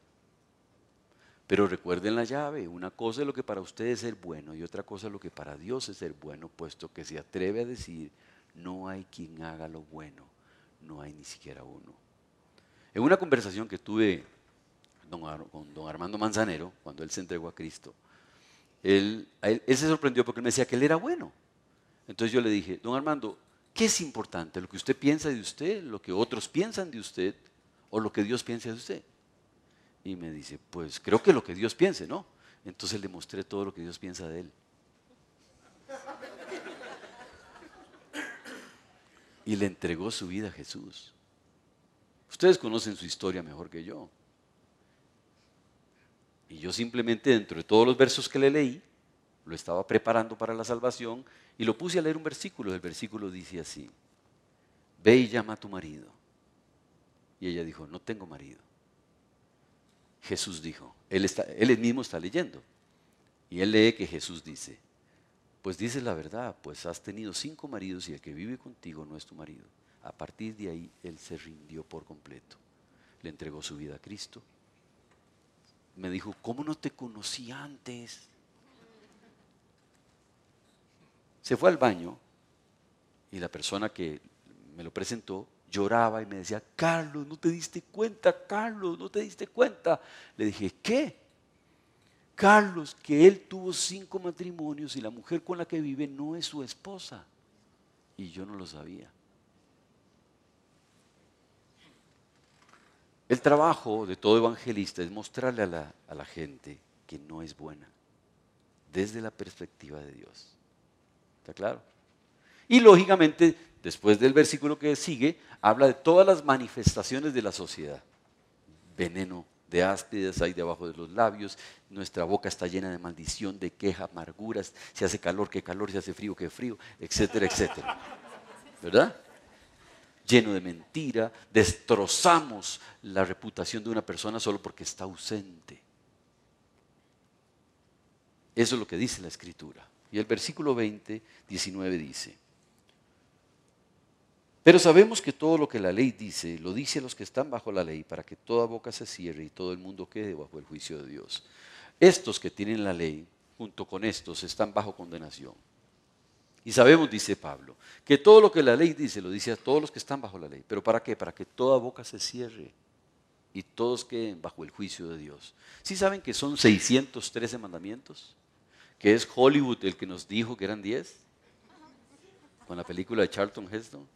Pero recuerden la llave, una cosa es lo que para ustedes es ser bueno y otra cosa es lo que para Dios es ser bueno, puesto que se atreve a decir, no hay quien haga lo bueno, no hay ni siquiera uno. En una conversación que tuve con don Armando Manzanero, cuando él se entregó a Cristo, él, él, él se sorprendió porque me decía que él era bueno. Entonces yo le dije, don Armando, ¿qué es importante? ¿Lo que usted piensa de usted, lo que otros piensan de usted o lo que Dios piensa de usted? Y me dice, pues creo que lo que Dios piense, ¿no? Entonces le mostré todo lo que Dios piensa de él. Y le entregó su vida a Jesús. Ustedes conocen su historia mejor que yo. Y yo simplemente dentro de todos los versos que le leí, lo estaba preparando para la salvación y lo puse a leer un versículo. El versículo dice así, ve y llama a tu marido. Y ella dijo, no tengo marido. Jesús dijo. Él, está, él mismo está leyendo. Y él lee que Jesús dice, pues dices la verdad, pues has tenido cinco maridos y el que vive contigo no es tu marido. A partir de ahí él se rindió por completo. Le entregó su vida a Cristo. Me dijo, ¿cómo no te conocí antes? Se fue al baño y la persona que me lo presentó lloraba y me decía, Carlos, no te diste cuenta, Carlos, no te diste cuenta. Le dije, ¿qué? Carlos, que él tuvo cinco matrimonios y la mujer con la que vive no es su esposa. Y yo no lo sabía. El trabajo de todo evangelista es mostrarle a la, a la gente que no es buena, desde la perspectiva de Dios. ¿Está claro? Y lógicamente después del versículo que sigue, habla de todas las manifestaciones de la sociedad. Veneno de áspides hay debajo de los labios, nuestra boca está llena de maldición, de queja, amarguras, se hace calor, que calor, se hace frío, que frío, etcétera, etcétera. ¿Verdad? Lleno de mentira, destrozamos la reputación de una persona solo porque está ausente. Eso es lo que dice la escritura. Y el versículo 20, 19 dice, pero sabemos que todo lo que la ley dice, lo dice a los que están bajo la ley, para que toda boca se cierre y todo el mundo quede bajo el juicio de Dios. Estos que tienen la ley, junto con estos, están bajo condenación. Y sabemos, dice Pablo, que todo lo que la ley dice, lo dice a todos los que están bajo la ley. ¿Pero para qué? Para que toda boca se cierre y todos queden bajo el juicio de Dios. ¿Sí saben que son 613 mandamientos? ¿Que es Hollywood el que nos dijo que eran 10? Con la película de Charlton Heston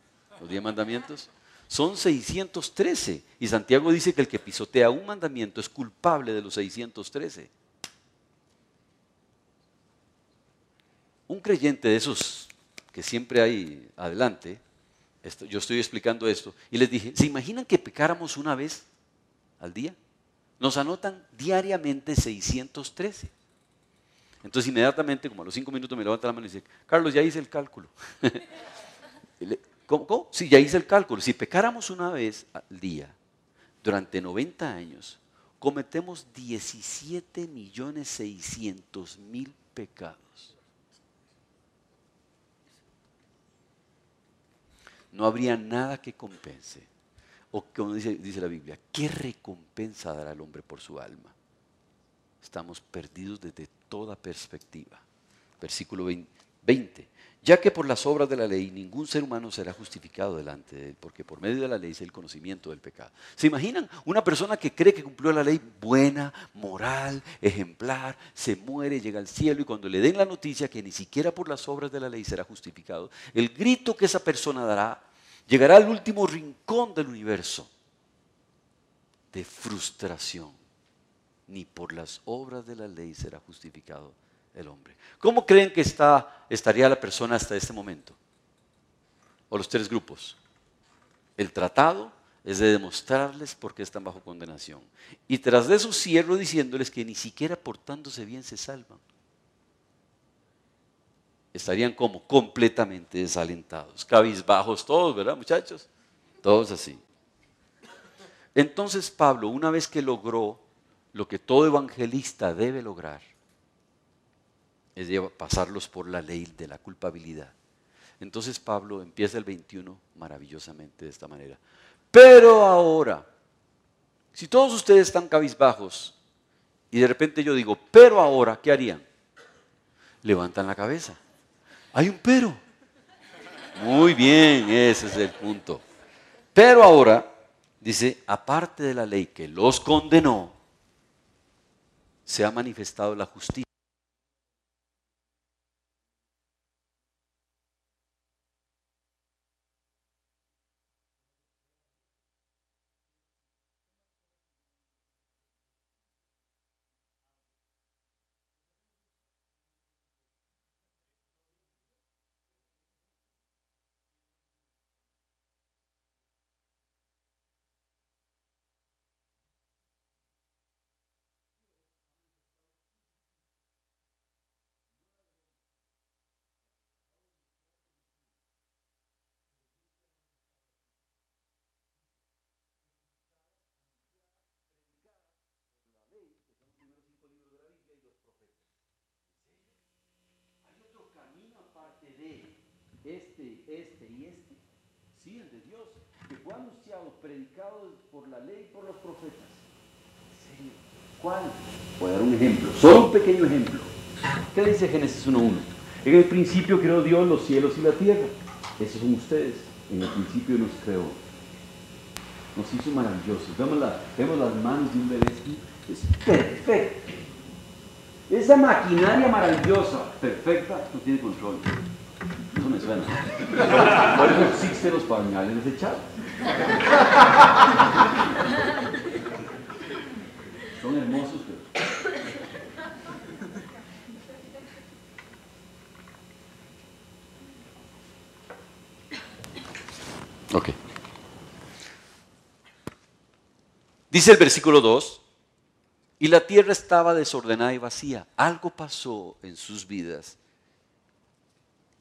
los diez mandamientos, son 613. Y Santiago dice que el que pisotea un mandamiento es culpable de los 613. Un creyente de esos que siempre hay adelante, yo estoy explicando esto, y les dije, ¿se imaginan que pecáramos una vez al día? Nos anotan diariamente 613. Entonces inmediatamente, como a los cinco minutos, me levanta la mano y dice, Carlos, ya hice el cálculo. ¿Cómo, Si ya hice el cálculo, si pecáramos una vez al día durante 90 años, cometemos 17 millones 600 mil pecados. No habría nada que compense. O como dice, la Biblia, ¿qué recompensa dará el hombre por su alma? Estamos perdidos desde toda perspectiva. Versículo 20 ya que por las obras de la ley ningún ser humano será justificado delante de él, porque por medio de la ley es el conocimiento del pecado. ¿Se imaginan una persona que cree que cumplió la ley buena, moral, ejemplar, se muere, llega al cielo y cuando le den la noticia que ni siquiera por las obras de la ley será justificado, el grito que esa persona dará llegará al último rincón del universo de frustración. Ni por las obras de la ley será justificado el hombre. ¿Cómo creen que está, estaría la persona hasta este momento? O los tres grupos. El tratado es de demostrarles por qué están bajo condenación. Y tras de eso cierro diciéndoles que ni siquiera portándose bien se salvan. Estarían como completamente desalentados, cabizbajos todos, ¿verdad muchachos? Todos así. Entonces Pablo, una vez que logró lo que todo evangelista debe lograr, es pasarlos por la ley de la culpabilidad. Entonces Pablo empieza el 21 maravillosamente de esta manera. Pero ahora, si todos ustedes están cabizbajos y de repente yo digo, pero ahora, ¿qué harían? Levantan la cabeza. Hay un pero. Muy bien, ese es el punto. Pero ahora, dice, aparte de la ley que los condenó, se ha manifestado la justicia este, este y este, sí, el de Dios, que fue anunciado, predicado por la ley y por los profetas. ¿En ¿Cuál? Voy a dar un ejemplo, solo un pequeño ejemplo. ¿Qué dice Génesis 1.1? En el principio creó Dios los cielos y la tierra. Esos son ustedes. En el principio nos creó. Nos hizo maravillosos. Vemos, vemos las manos de un bebé. Es perfecto. Esa maquinaria maravillosa, perfecta, no tiene control. Por eso existen los pañales desechados. Son hermosos, pero... Dice el versículo 2, y la tierra estaba desordenada y vacía. Algo pasó en sus vidas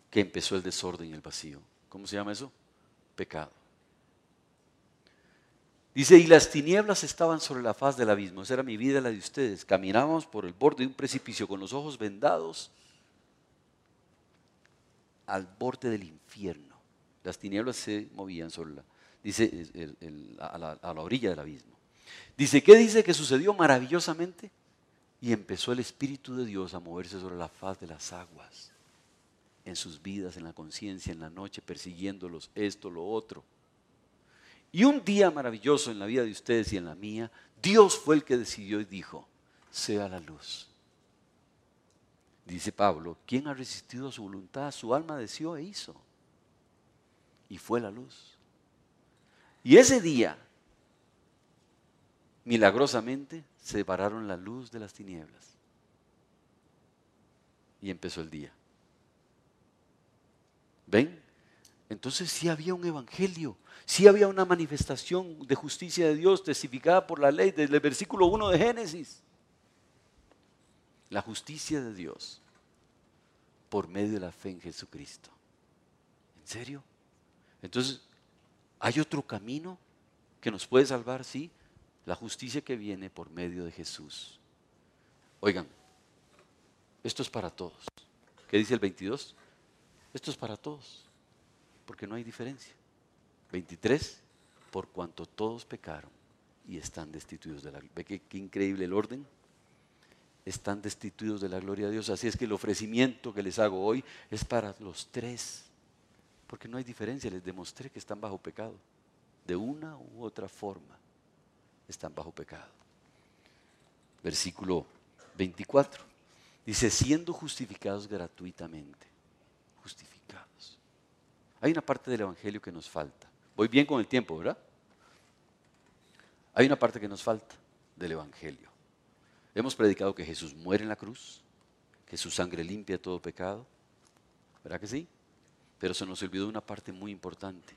que empezó el desorden y el vacío. ¿Cómo se llama eso? Pecado. Dice, y las tinieblas estaban sobre la faz del abismo. Esa era mi vida, la de ustedes. Caminábamos por el borde de un precipicio con los ojos vendados al borde del infierno. Las tinieblas se movían sobre la, dice, a, la, a la orilla del abismo. Dice, ¿qué dice que sucedió maravillosamente? Y empezó el Espíritu de Dios a moverse sobre la faz de las aguas en sus vidas, en la conciencia, en la noche, persiguiéndolos, esto, lo otro. Y un día maravilloso en la vida de ustedes y en la mía, Dios fue el que decidió y dijo, sea la luz. Dice Pablo, ¿quién ha resistido a su voluntad? Su alma deseó e hizo. Y fue la luz. Y ese día, milagrosamente, separaron la luz de las tinieblas. Y empezó el día. ¿Ven? Entonces sí había un evangelio, sí había una manifestación de justicia de Dios testificada por la ley desde el versículo 1 de Génesis. La justicia de Dios por medio de la fe en Jesucristo. ¿En serio? Entonces, ¿hay otro camino que nos puede salvar? Sí. la justicia que viene por medio de Jesús. Oigan, esto es para todos. ¿Qué dice el 22? Esto es para todos, porque no hay diferencia. 23, por cuanto todos pecaron y están destituidos de la gloria. ¿Ve qué, qué increíble el orden? Están destituidos de la gloria de Dios. Así es que el ofrecimiento que les hago hoy es para los tres, porque no hay diferencia. Les demostré que están bajo pecado, de una u otra forma están bajo pecado. Versículo 24. Dice, siendo justificados gratuitamente. Justificados. Hay una parte del Evangelio que nos falta. Voy bien con el tiempo, ¿verdad? Hay una parte que nos falta del Evangelio. Hemos predicado que Jesús muere en la cruz, que su sangre limpia todo pecado. ¿Verdad que sí? Pero se nos olvidó una parte muy importante.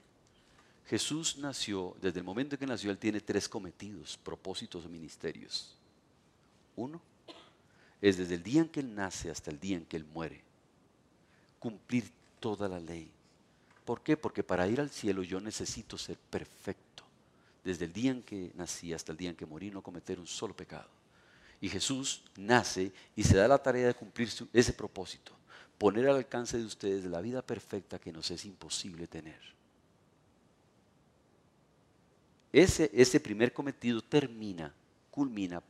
Jesús nació, desde el momento en que nació, Él tiene tres cometidos, propósitos o ministerios. Uno es desde el día en que Él nace hasta el día en que Él muere, cumplir toda la ley. ¿Por qué? Porque para ir al cielo yo necesito ser perfecto. Desde el día en que nací hasta el día en que morí, no cometer un solo pecado. Y Jesús nace y se da la tarea de cumplir ese propósito, poner al alcance de ustedes la vida perfecta que nos es imposible tener. Ese, ese primer cometido termina, culmina,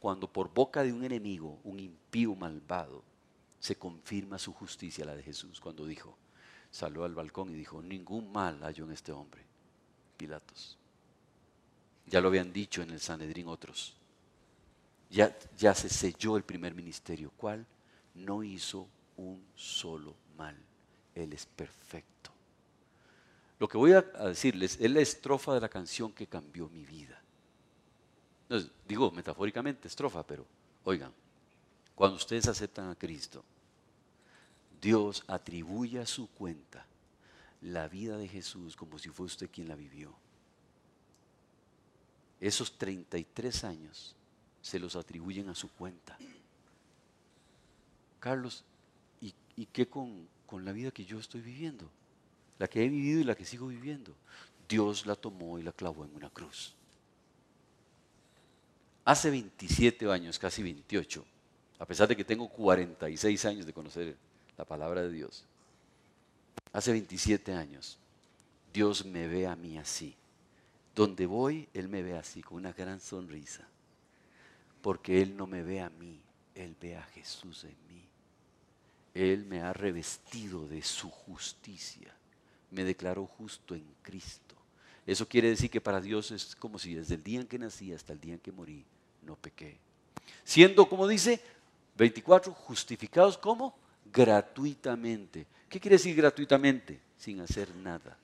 cuando por boca de un enemigo, un impío malvado, se confirma su justicia, la de Jesús, cuando dijo, salió al balcón y dijo, ningún mal hallo en este hombre, Pilatos. Ya lo habían dicho en el Sanedrín otros. Ya, ya se selló el primer ministerio. ¿Cuál? No hizo un solo mal. Él es perfecto. Lo que voy a decirles es la estrofa de la canción que cambió mi vida. digo metafóricamente estrofa, pero oigan, cuando ustedes aceptan a Cristo, Dios atribuye a su cuenta la vida de Jesús como si fuese usted quien la vivió. Esos 33 años se los atribuyen a su cuenta. Carlos, ¿y, qué con, con la vida que yo estoy viviendo? la que he vivido y la que sigo viviendo. Dios la tomó y la clavó en una cruz. Hace 27 años, casi 28, a pesar de que tengo 46 años de conocer la palabra de Dios, hace 27 años, Dios me ve a mí así. Donde voy, Él me ve así, con una gran sonrisa. Porque Él no me ve a mí, Él ve a Jesús en mí. Él me ha revestido de su justicia me declaró justo en Cristo. Eso quiere decir que para Dios es como si desde el día en que nací hasta el día en que morí, no pequé. Siendo, como dice, 24, justificados como gratuitamente. ¿Qué quiere decir gratuitamente? Sin hacer nada.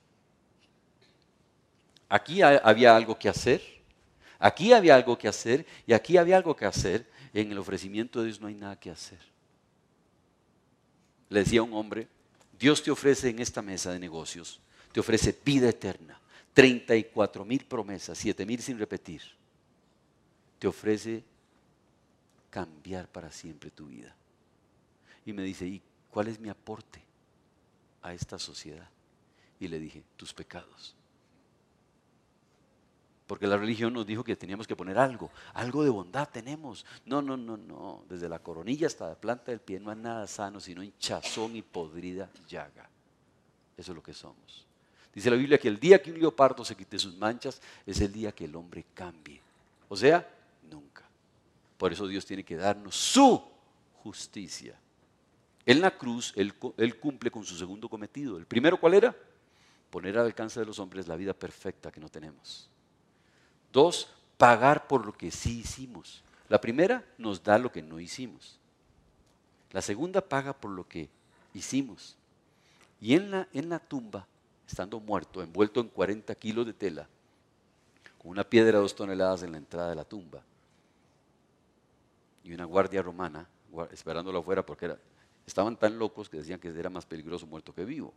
Aquí había algo que hacer, aquí había algo que hacer y aquí había algo que hacer. En el ofrecimiento de Dios no hay nada que hacer. Le decía un hombre, Dios te ofrece en esta mesa de negocios, te ofrece vida eterna, 34 mil promesas, 7 mil sin repetir. Te ofrece cambiar para siempre tu vida. Y me dice, ¿y cuál es mi aporte a esta sociedad? Y le dije, tus pecados. Porque la religión nos dijo que teníamos que poner algo, algo de bondad tenemos. No, no, no, no. Desde la coronilla hasta la planta del pie no hay nada sano, sino hinchazón y podrida llaga. Eso es lo que somos. Dice la Biblia que el día que un leopardo se quite sus manchas es el día que el hombre cambie. O sea, nunca. Por eso Dios tiene que darnos su justicia. En la cruz, él, cumple con su segundo cometido. ¿El primero cuál era? Poner al alcance de los hombres la vida perfecta que no tenemos. Dos, pagar por lo que sí hicimos. La primera nos da lo que no hicimos. La segunda paga por lo que hicimos. Y en la, en la tumba, estando muerto, envuelto en 40 kilos de tela, con una piedra de dos toneladas en la entrada de la tumba, y una guardia romana esperándolo afuera porque era, estaban tan locos que decían que era más peligroso muerto que vivo.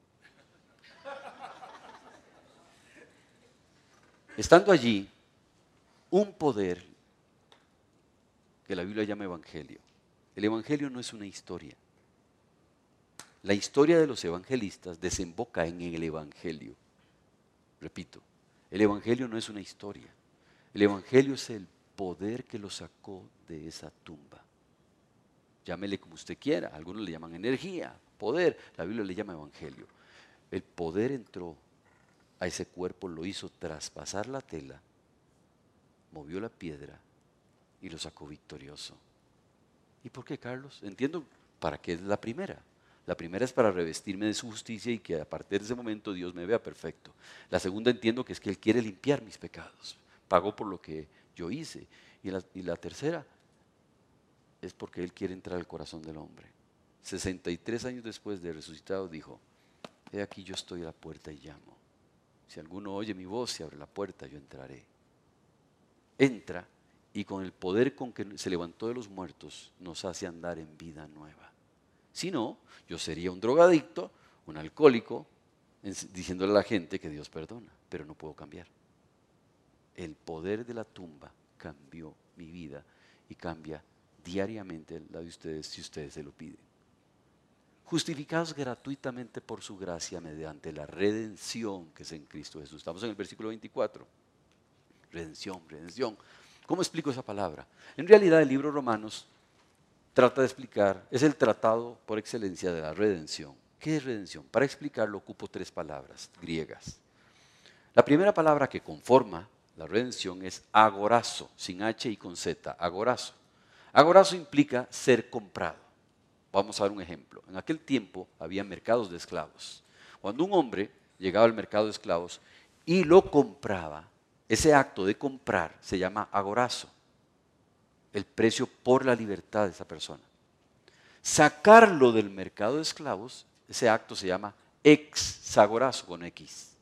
Estando allí, un poder que la Biblia llama evangelio. El evangelio no es una historia. La historia de los evangelistas desemboca en el evangelio. Repito, el evangelio no es una historia. El Evangelio es el poder que lo sacó de esa tumba. Llámele como usted quiera. Algunos le llaman energía, poder. La Biblia le llama Evangelio. El poder entró a ese cuerpo, lo hizo traspasar la tela, movió la piedra y lo sacó victorioso. ¿Y por qué, Carlos? Entiendo para qué es la primera. La primera es para revestirme de su justicia y que a partir de ese momento Dios me vea perfecto. La segunda entiendo que es que Él quiere limpiar mis pecados. Pagó por lo que yo hice. Y la, y la tercera es porque Él quiere entrar al corazón del hombre. 63 años después de resucitado dijo, he aquí yo estoy a la puerta y llamo. Si alguno oye mi voz y abre la puerta, yo entraré. Entra y con el poder con que se levantó de los muertos nos hace andar en vida nueva. Si no, yo sería un drogadicto, un alcohólico, diciéndole a la gente que Dios perdona, pero no puedo cambiar. El poder de la tumba cambió mi vida y cambia diariamente la de ustedes si ustedes se lo piden. Justificados gratuitamente por su gracia mediante la redención que es en Cristo Jesús. Estamos en el versículo 24. Redención, redención. ¿Cómo explico esa palabra? En realidad el libro Romanos trata de explicar, es el tratado por excelencia de la redención. ¿Qué es redención? Para explicarlo ocupo tres palabras griegas. La primera palabra que conforma la redención es agorazo, sin H y con Z, agorazo. Agorazo implica ser comprado. Vamos a ver un ejemplo. En aquel tiempo había mercados de esclavos. Cuando un hombre llegaba al mercado de esclavos y lo compraba, ese acto de comprar se llama agorazo, el precio por la libertad de esa persona. Sacarlo del mercado de esclavos, ese acto se llama exagorazo con X.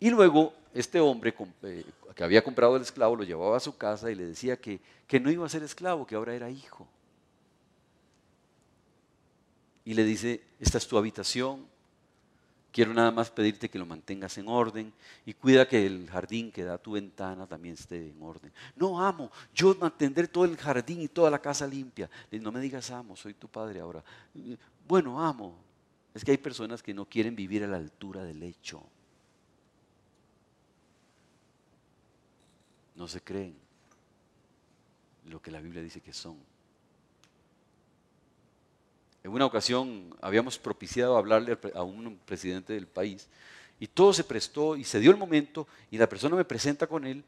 Y luego este hombre eh, que había comprado el esclavo lo llevaba a su casa y le decía que, que no iba a ser esclavo, que ahora era hijo. Y le dice, esta es tu habitación, Quiero nada más pedirte que lo mantengas en orden y cuida que el jardín que da tu ventana también esté en orden. No amo, yo mantendré todo el jardín y toda la casa limpia. No me digas amo, soy tu padre ahora. Bueno, amo. Es que hay personas que no quieren vivir a la altura del hecho. No se creen lo que la Biblia dice que son. En una ocasión habíamos propiciado hablarle a un presidente del país y todo se prestó y se dio el momento y la persona me presenta con él.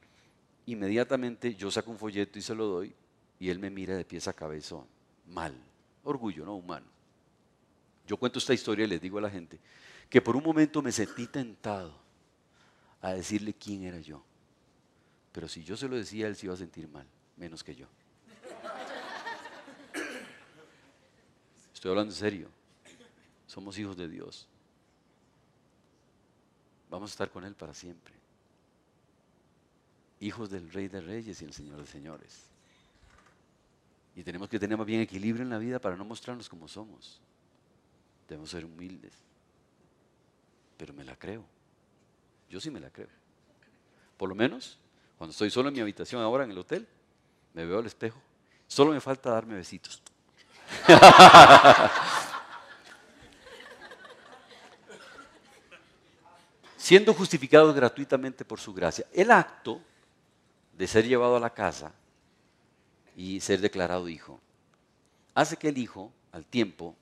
Inmediatamente yo saco un folleto y se lo doy y él me mira de pies a cabeza mal. Orgullo, ¿no? Humano. Yo cuento esta historia y les digo a la gente que por un momento me sentí tentado a decirle quién era yo. Pero si yo se lo decía, él se iba a sentir mal, menos que yo. Estoy hablando en serio. Somos hijos de Dios. Vamos a estar con Él para siempre. Hijos del Rey de Reyes y el Señor de Señores. Y tenemos que tener más bien equilibrio en la vida para no mostrarnos como somos. Debemos ser humildes. Pero me la creo. Yo sí me la creo. Por lo menos, cuando estoy solo en mi habitación ahora en el hotel, me veo al espejo. Solo me falta darme besitos. Siendo justificados gratuitamente por su gracia. El acto de ser llevado a la casa y ser declarado hijo hace que el hijo, al tiempo,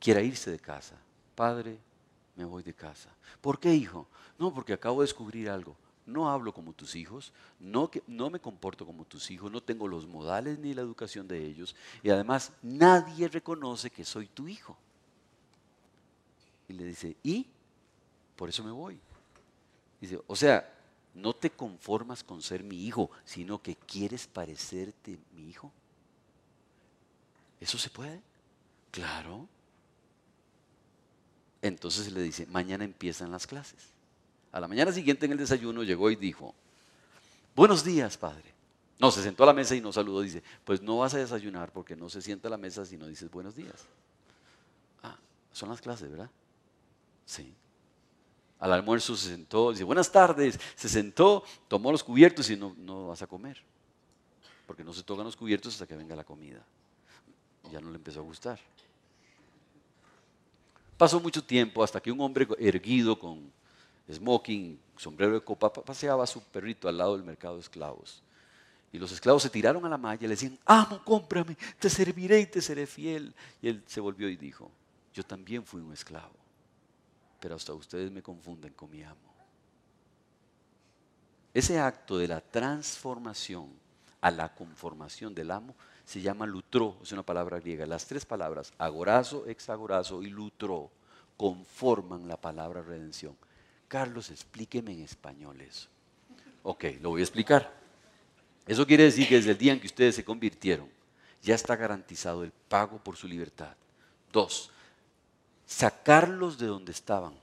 quiera irse de casa. Padre, me voy de casa. ¿Por qué, hijo? No, porque acabo de descubrir algo no hablo como tus hijos, no, no me comporto como tus hijos, no tengo los modales ni la educación de ellos y además nadie reconoce que soy tu hijo. Y le dice, ¿y? Por eso me voy. Dice, o sea, no te conformas con ser mi hijo, sino que quieres parecerte mi hijo. ¿Eso se puede? Claro. Entonces le dice, mañana empiezan las clases. A la mañana siguiente en el desayuno llegó y dijo, buenos días, padre. No, se sentó a la mesa y no saludó. Dice, pues no vas a desayunar porque no se sienta a la mesa si no dices buenos días. Ah, son las clases, ¿verdad? Sí. Al almuerzo se sentó, dice, buenas tardes. Se sentó, tomó los cubiertos y no, no vas a comer. Porque no se tocan los cubiertos hasta que venga la comida. Ya no le empezó a gustar. Pasó mucho tiempo hasta que un hombre erguido con smoking, sombrero de copa, paseaba a su perrito al lado del mercado de esclavos. Y los esclavos se tiraron a la malla y le decían, amo, cómprame, te serviré y te seré fiel. Y él se volvió y dijo, yo también fui un esclavo, pero hasta ustedes me confunden con mi amo. Ese acto de la transformación a la conformación del amo se llama lutro, es una palabra griega. Las tres palabras, agorazo, exagorazo y lutro, conforman la palabra redención. Carlos, explíqueme en español eso. Ok, lo voy a explicar. Eso quiere decir que desde el día en que ustedes se convirtieron, ya está garantizado el pago por su libertad. Dos, sacarlos de donde estaban.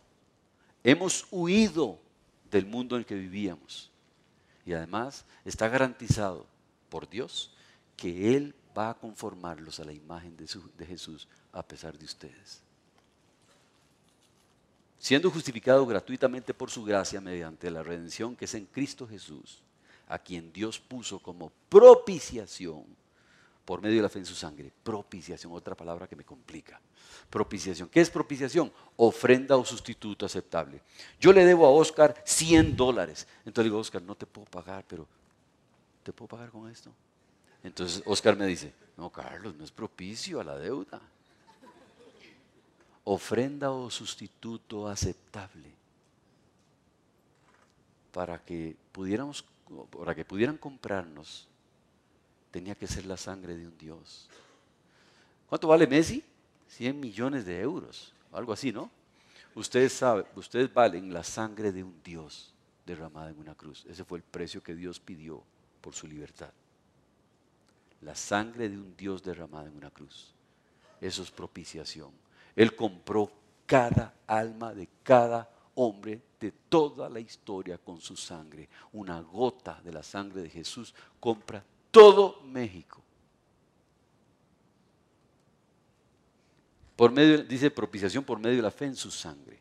Hemos huido del mundo en el que vivíamos. Y además está garantizado por Dios que Él va a conformarlos a la imagen de, de Jesús a pesar de ustedes siendo justificado gratuitamente por su gracia mediante la redención que es en Cristo Jesús, a quien Dios puso como propiciación por medio de la fe en su sangre. Propiciación, otra palabra que me complica. Propiciación. ¿Qué es propiciación? Ofrenda o sustituto aceptable. Yo le debo a Oscar 100 dólares. Entonces le digo, Oscar, no te puedo pagar, pero ¿te puedo pagar con esto? Entonces Oscar me dice, no, Carlos, no es propicio a la deuda ofrenda o sustituto aceptable para que pudiéramos para que pudieran comprarnos tenía que ser la sangre de un Dios. ¿Cuánto vale Messi? 100 millones de euros, algo así, ¿no? Ustedes saben, ustedes valen la sangre de un Dios derramada en una cruz. Ese fue el precio que Dios pidió por su libertad. La sangre de un Dios derramada en una cruz. Eso es propiciación. Él compró cada alma de cada hombre de toda la historia con su sangre. Una gota de la sangre de Jesús compra todo México. Por medio, dice propiciación por medio de la fe en su sangre.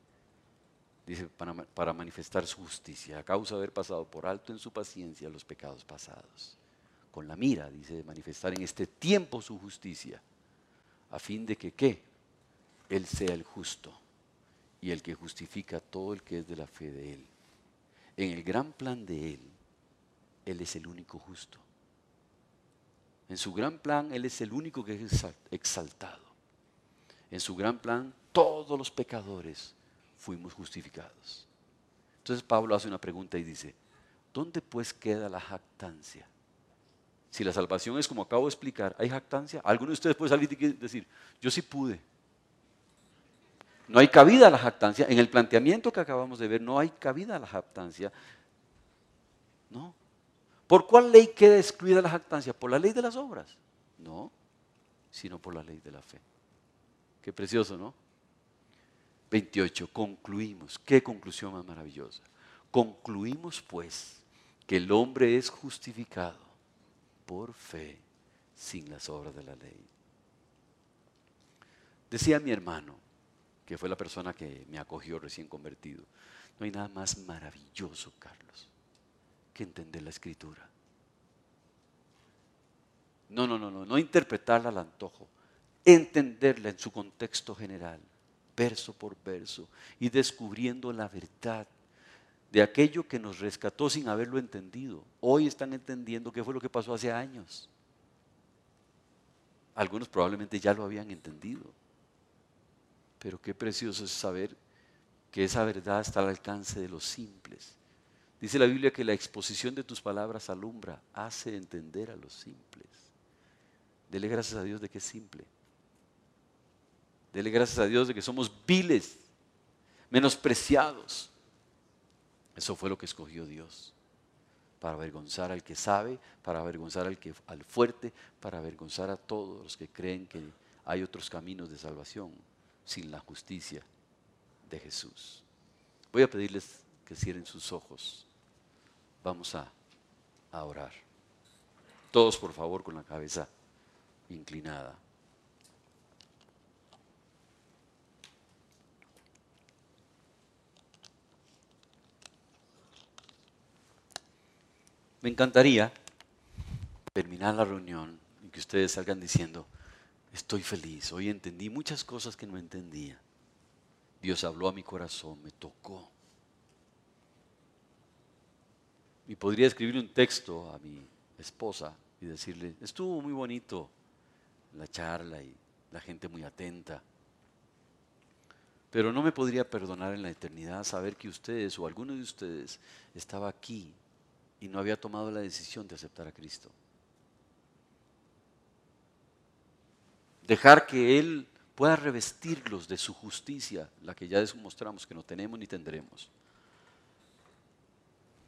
Dice para, para manifestar su justicia, a causa de haber pasado por alto en su paciencia los pecados pasados. Con la mira, dice, de manifestar en este tiempo su justicia, a fin de que, ¿qué? Él sea el justo y el que justifica a todo el que es de la fe de Él. En el gran plan de Él, Él es el único justo. En su gran plan, Él es el único que es exaltado. En su gran plan, todos los pecadores fuimos justificados. Entonces Pablo hace una pregunta y dice, ¿dónde pues queda la jactancia? Si la salvación es como acabo de explicar, ¿hay jactancia? ¿Alguno de ustedes puede salir y decir, yo sí pude? No hay cabida a la jactancia. En el planteamiento que acabamos de ver, no hay cabida a la jactancia. No. ¿Por cuál ley queda excluida la jactancia? ¿Por la ley de las obras? No, sino por la ley de la fe. Qué precioso, ¿no? 28. Concluimos. Qué conclusión más maravillosa. Concluimos pues que el hombre es justificado por fe sin las obras de la ley. Decía mi hermano, que fue la persona que me acogió recién convertido. No hay nada más maravilloso, Carlos, que entender la escritura. No, no, no, no, no interpretarla al antojo, entenderla en su contexto general, verso por verso, y descubriendo la verdad de aquello que nos rescató sin haberlo entendido. Hoy están entendiendo qué fue lo que pasó hace años. Algunos probablemente ya lo habían entendido. Pero qué precioso es saber que esa verdad está al alcance de los simples. Dice la Biblia que la exposición de tus palabras alumbra, hace entender a los simples. Dele gracias a Dios de que es simple. Dele gracias a Dios de que somos viles, menospreciados. Eso fue lo que escogió Dios. Para avergonzar al que sabe, para avergonzar al, que, al fuerte, para avergonzar a todos los que creen que hay otros caminos de salvación sin la justicia de Jesús. Voy a pedirles que cierren sus ojos. Vamos a, orar. Todos, por favor, con la cabeza inclinada. Me encantaría terminar la reunión y que ustedes salgan diciendo, Estoy feliz. Hoy entendí muchas cosas que no entendía. Dios habló a mi corazón, me tocó. Y podría escribirle un texto a mi esposa y decirle, estuvo muy bonito la charla y la gente muy atenta. Pero no me podría perdonar en la eternidad saber que ustedes o alguno de ustedes estaba aquí y no había tomado la decisión de aceptar a Cristo. Dejar que Él pueda revestirlos de su justicia, la que ya demostramos que no tenemos ni tendremos.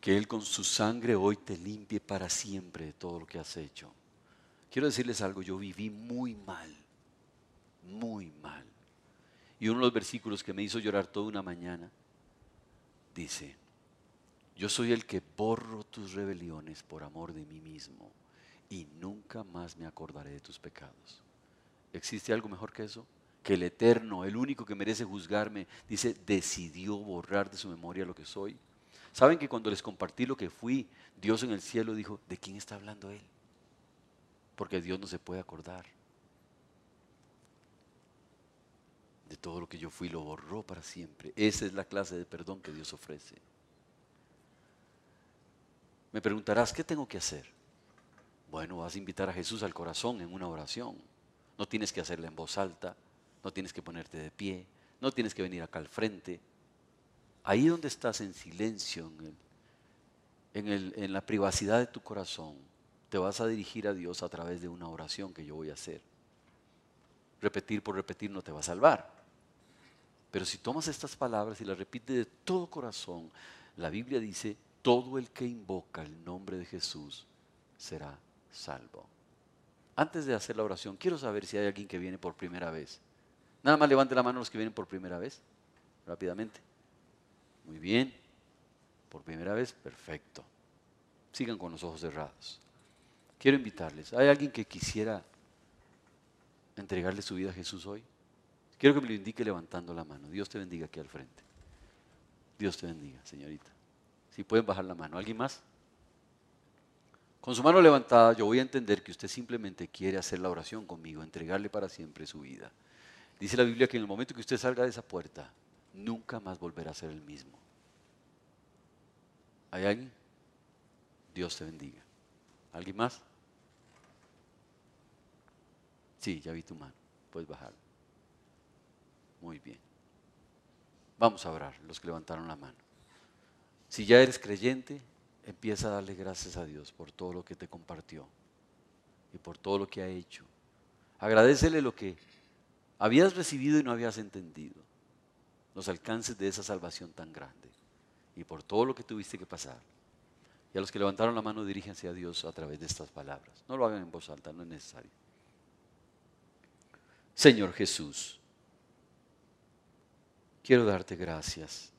Que Él con su sangre hoy te limpie para siempre de todo lo que has hecho. Quiero decirles algo, yo viví muy mal, muy mal. Y uno de los versículos que me hizo llorar toda una mañana dice, yo soy el que borro tus rebeliones por amor de mí mismo y nunca más me acordaré de tus pecados. ¿Existe algo mejor que eso? Que el Eterno, el único que merece juzgarme, dice, decidió borrar de su memoria lo que soy. ¿Saben que cuando les compartí lo que fui, Dios en el cielo dijo, ¿de quién está hablando Él? Porque Dios no se puede acordar. de todo lo que yo fui, lo borró para siempre. Esa es la clase de perdón que Dios ofrece. Me preguntarás, ¿qué tengo que hacer? Bueno, vas a invitar a Jesús al corazón en una oración. No tienes que hacerla en voz alta, no tienes que ponerte de pie, no tienes que venir acá al frente. Ahí donde estás en silencio, en, en la privacidad de tu corazón, te vas a dirigir a Dios a través de una oración que yo voy a hacer. Repetir por repetir no te va a salvar. Pero si tomas estas palabras y las repites de todo corazón, la Biblia dice, todo el que invoca el nombre de Jesús será salvo. Antes de hacer la oración, quiero saber si hay alguien que viene por primera vez. Nada más levante la mano los que vienen por primera vez, rápidamente. Muy bien. Por primera vez, perfecto. Sigan con los ojos cerrados. Quiero invitarles. ¿Hay alguien que quisiera entregarle su vida a Jesús hoy? Quiero que me lo indique levantando la mano. Dios te bendiga aquí al frente. Dios te bendiga, señorita. Si pueden bajar la mano. ¿Alguien más? Con su mano levantada, yo voy a entender que usted simplemente quiere hacer la oración conmigo, entregarle para siempre su vida. Dice la Biblia que en el momento que usted salga de esa puerta, nunca más volverá a ser el mismo. ¿Hay alguien? Dios te bendiga. ¿Alguien más? Sí, ya vi tu mano. Puedes bajar. Muy bien. Vamos a orar, los que levantaron la mano. Si ya eres creyente, empieza a darle gracias a Dios por todo lo que te compartió y por todo lo que ha hecho. Agradecele lo que habías recibido y no habías entendido. Los alcances de esa salvación tan grande y por todo lo que tuviste que pasar. Y a los que levantaron la mano, diríjense a Dios a través de estas palabras. No lo hagan en voz alta, no es necesario. Señor Jesús, quiero darte gracias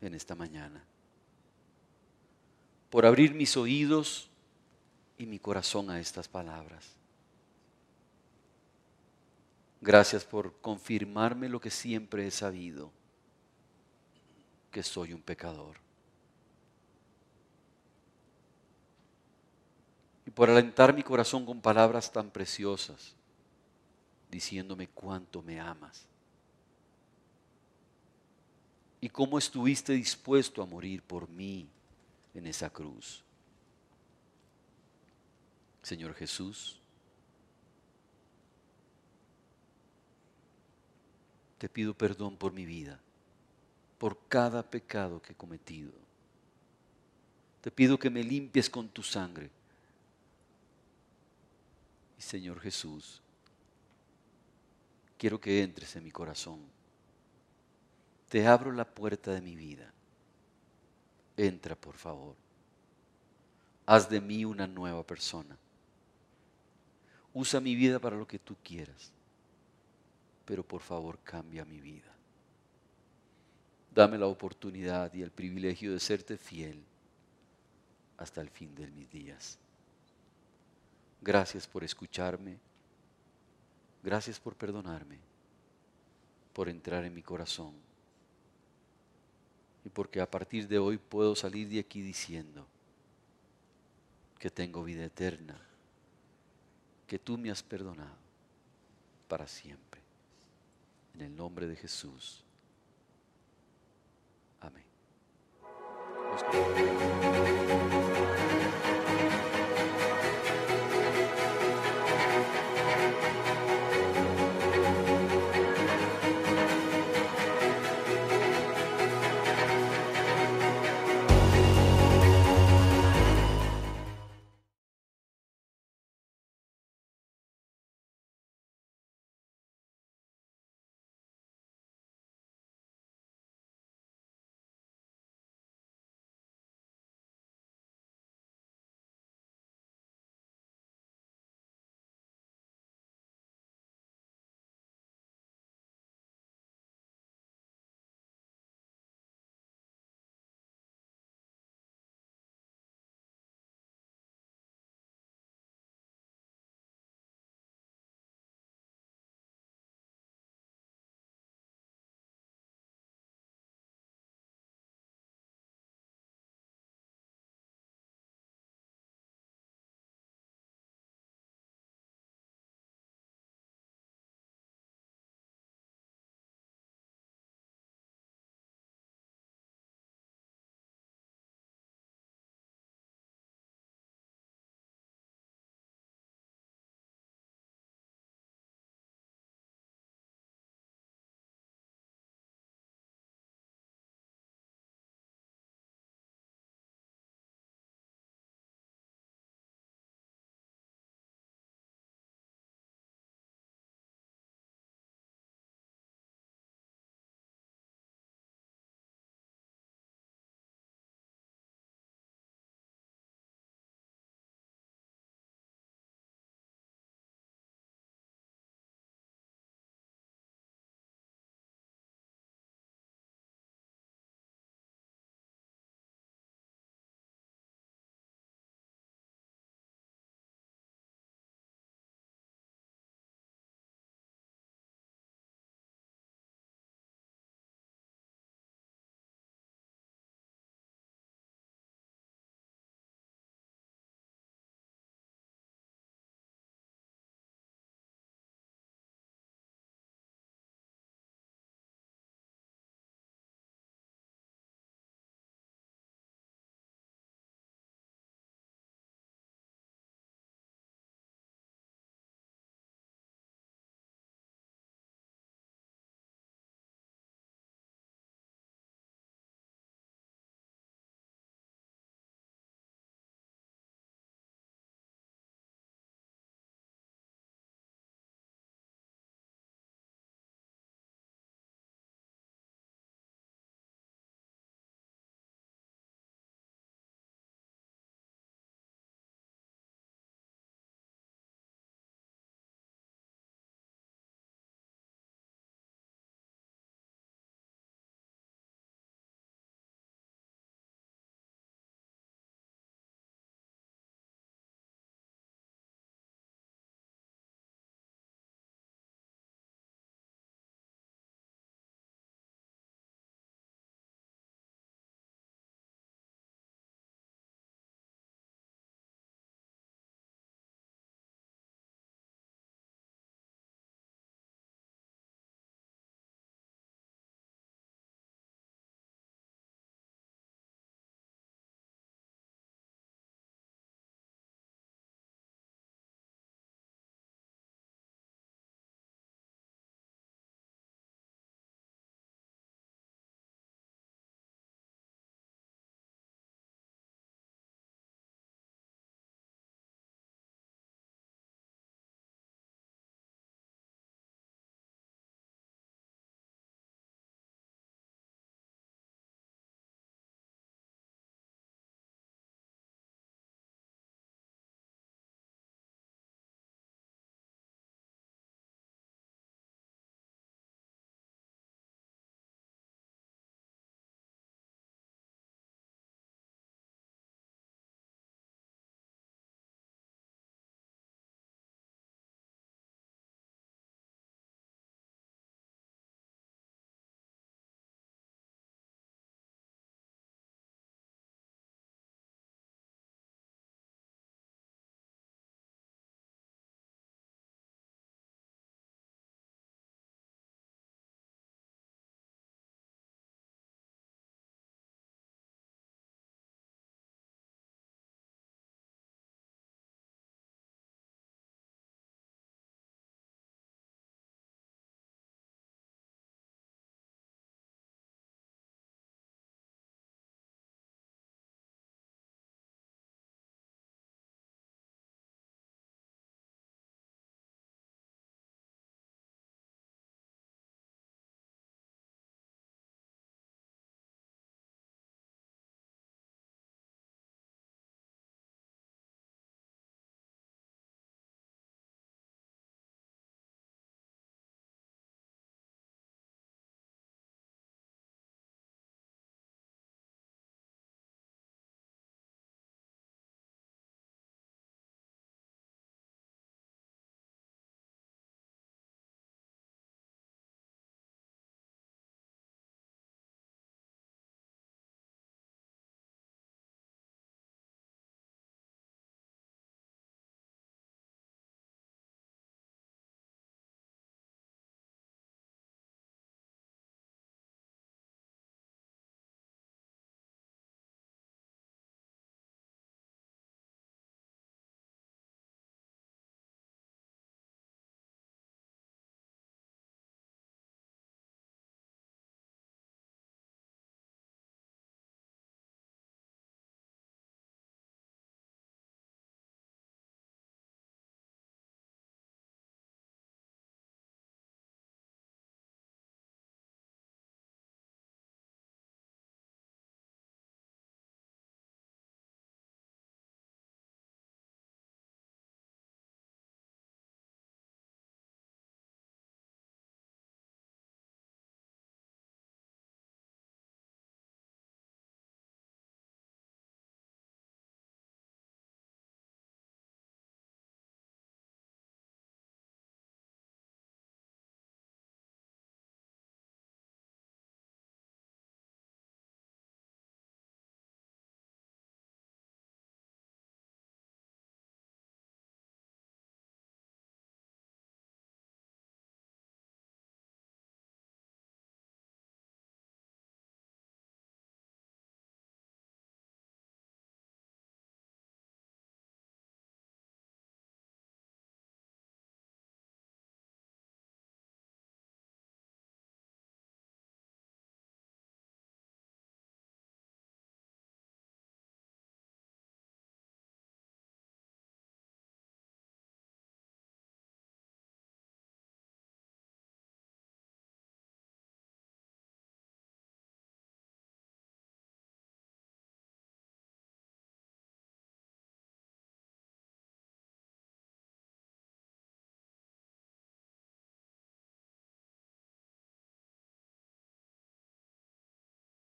en esta mañana por abrir mis oídos y mi corazón a estas palabras. Gracias por confirmarme lo que siempre he sabido, que soy un pecador. Y por alentar mi corazón con palabras tan preciosas, diciéndome cuánto me amas y cómo estuviste dispuesto a morir por mí en esa cruz. Señor Jesús, te pido perdón por mi vida, por cada pecado que he cometido. Te pido que me limpies con tu sangre. Y Señor Jesús, quiero que entres en mi corazón te abro la puerta de mi vida. Entra, por favor. Haz de mí una nueva persona. Usa mi vida para lo que tú quieras. Pero por favor cambia mi vida. Dame la oportunidad y el privilegio de serte fiel hasta el fin de mis días. Gracias por escucharme. Gracias por perdonarme. Por entrar en mi corazón y porque a partir de hoy puedo salir de aquí diciendo que tengo vida eterna, que tú me has perdonado para siempre. En el nombre de Jesús. Amén.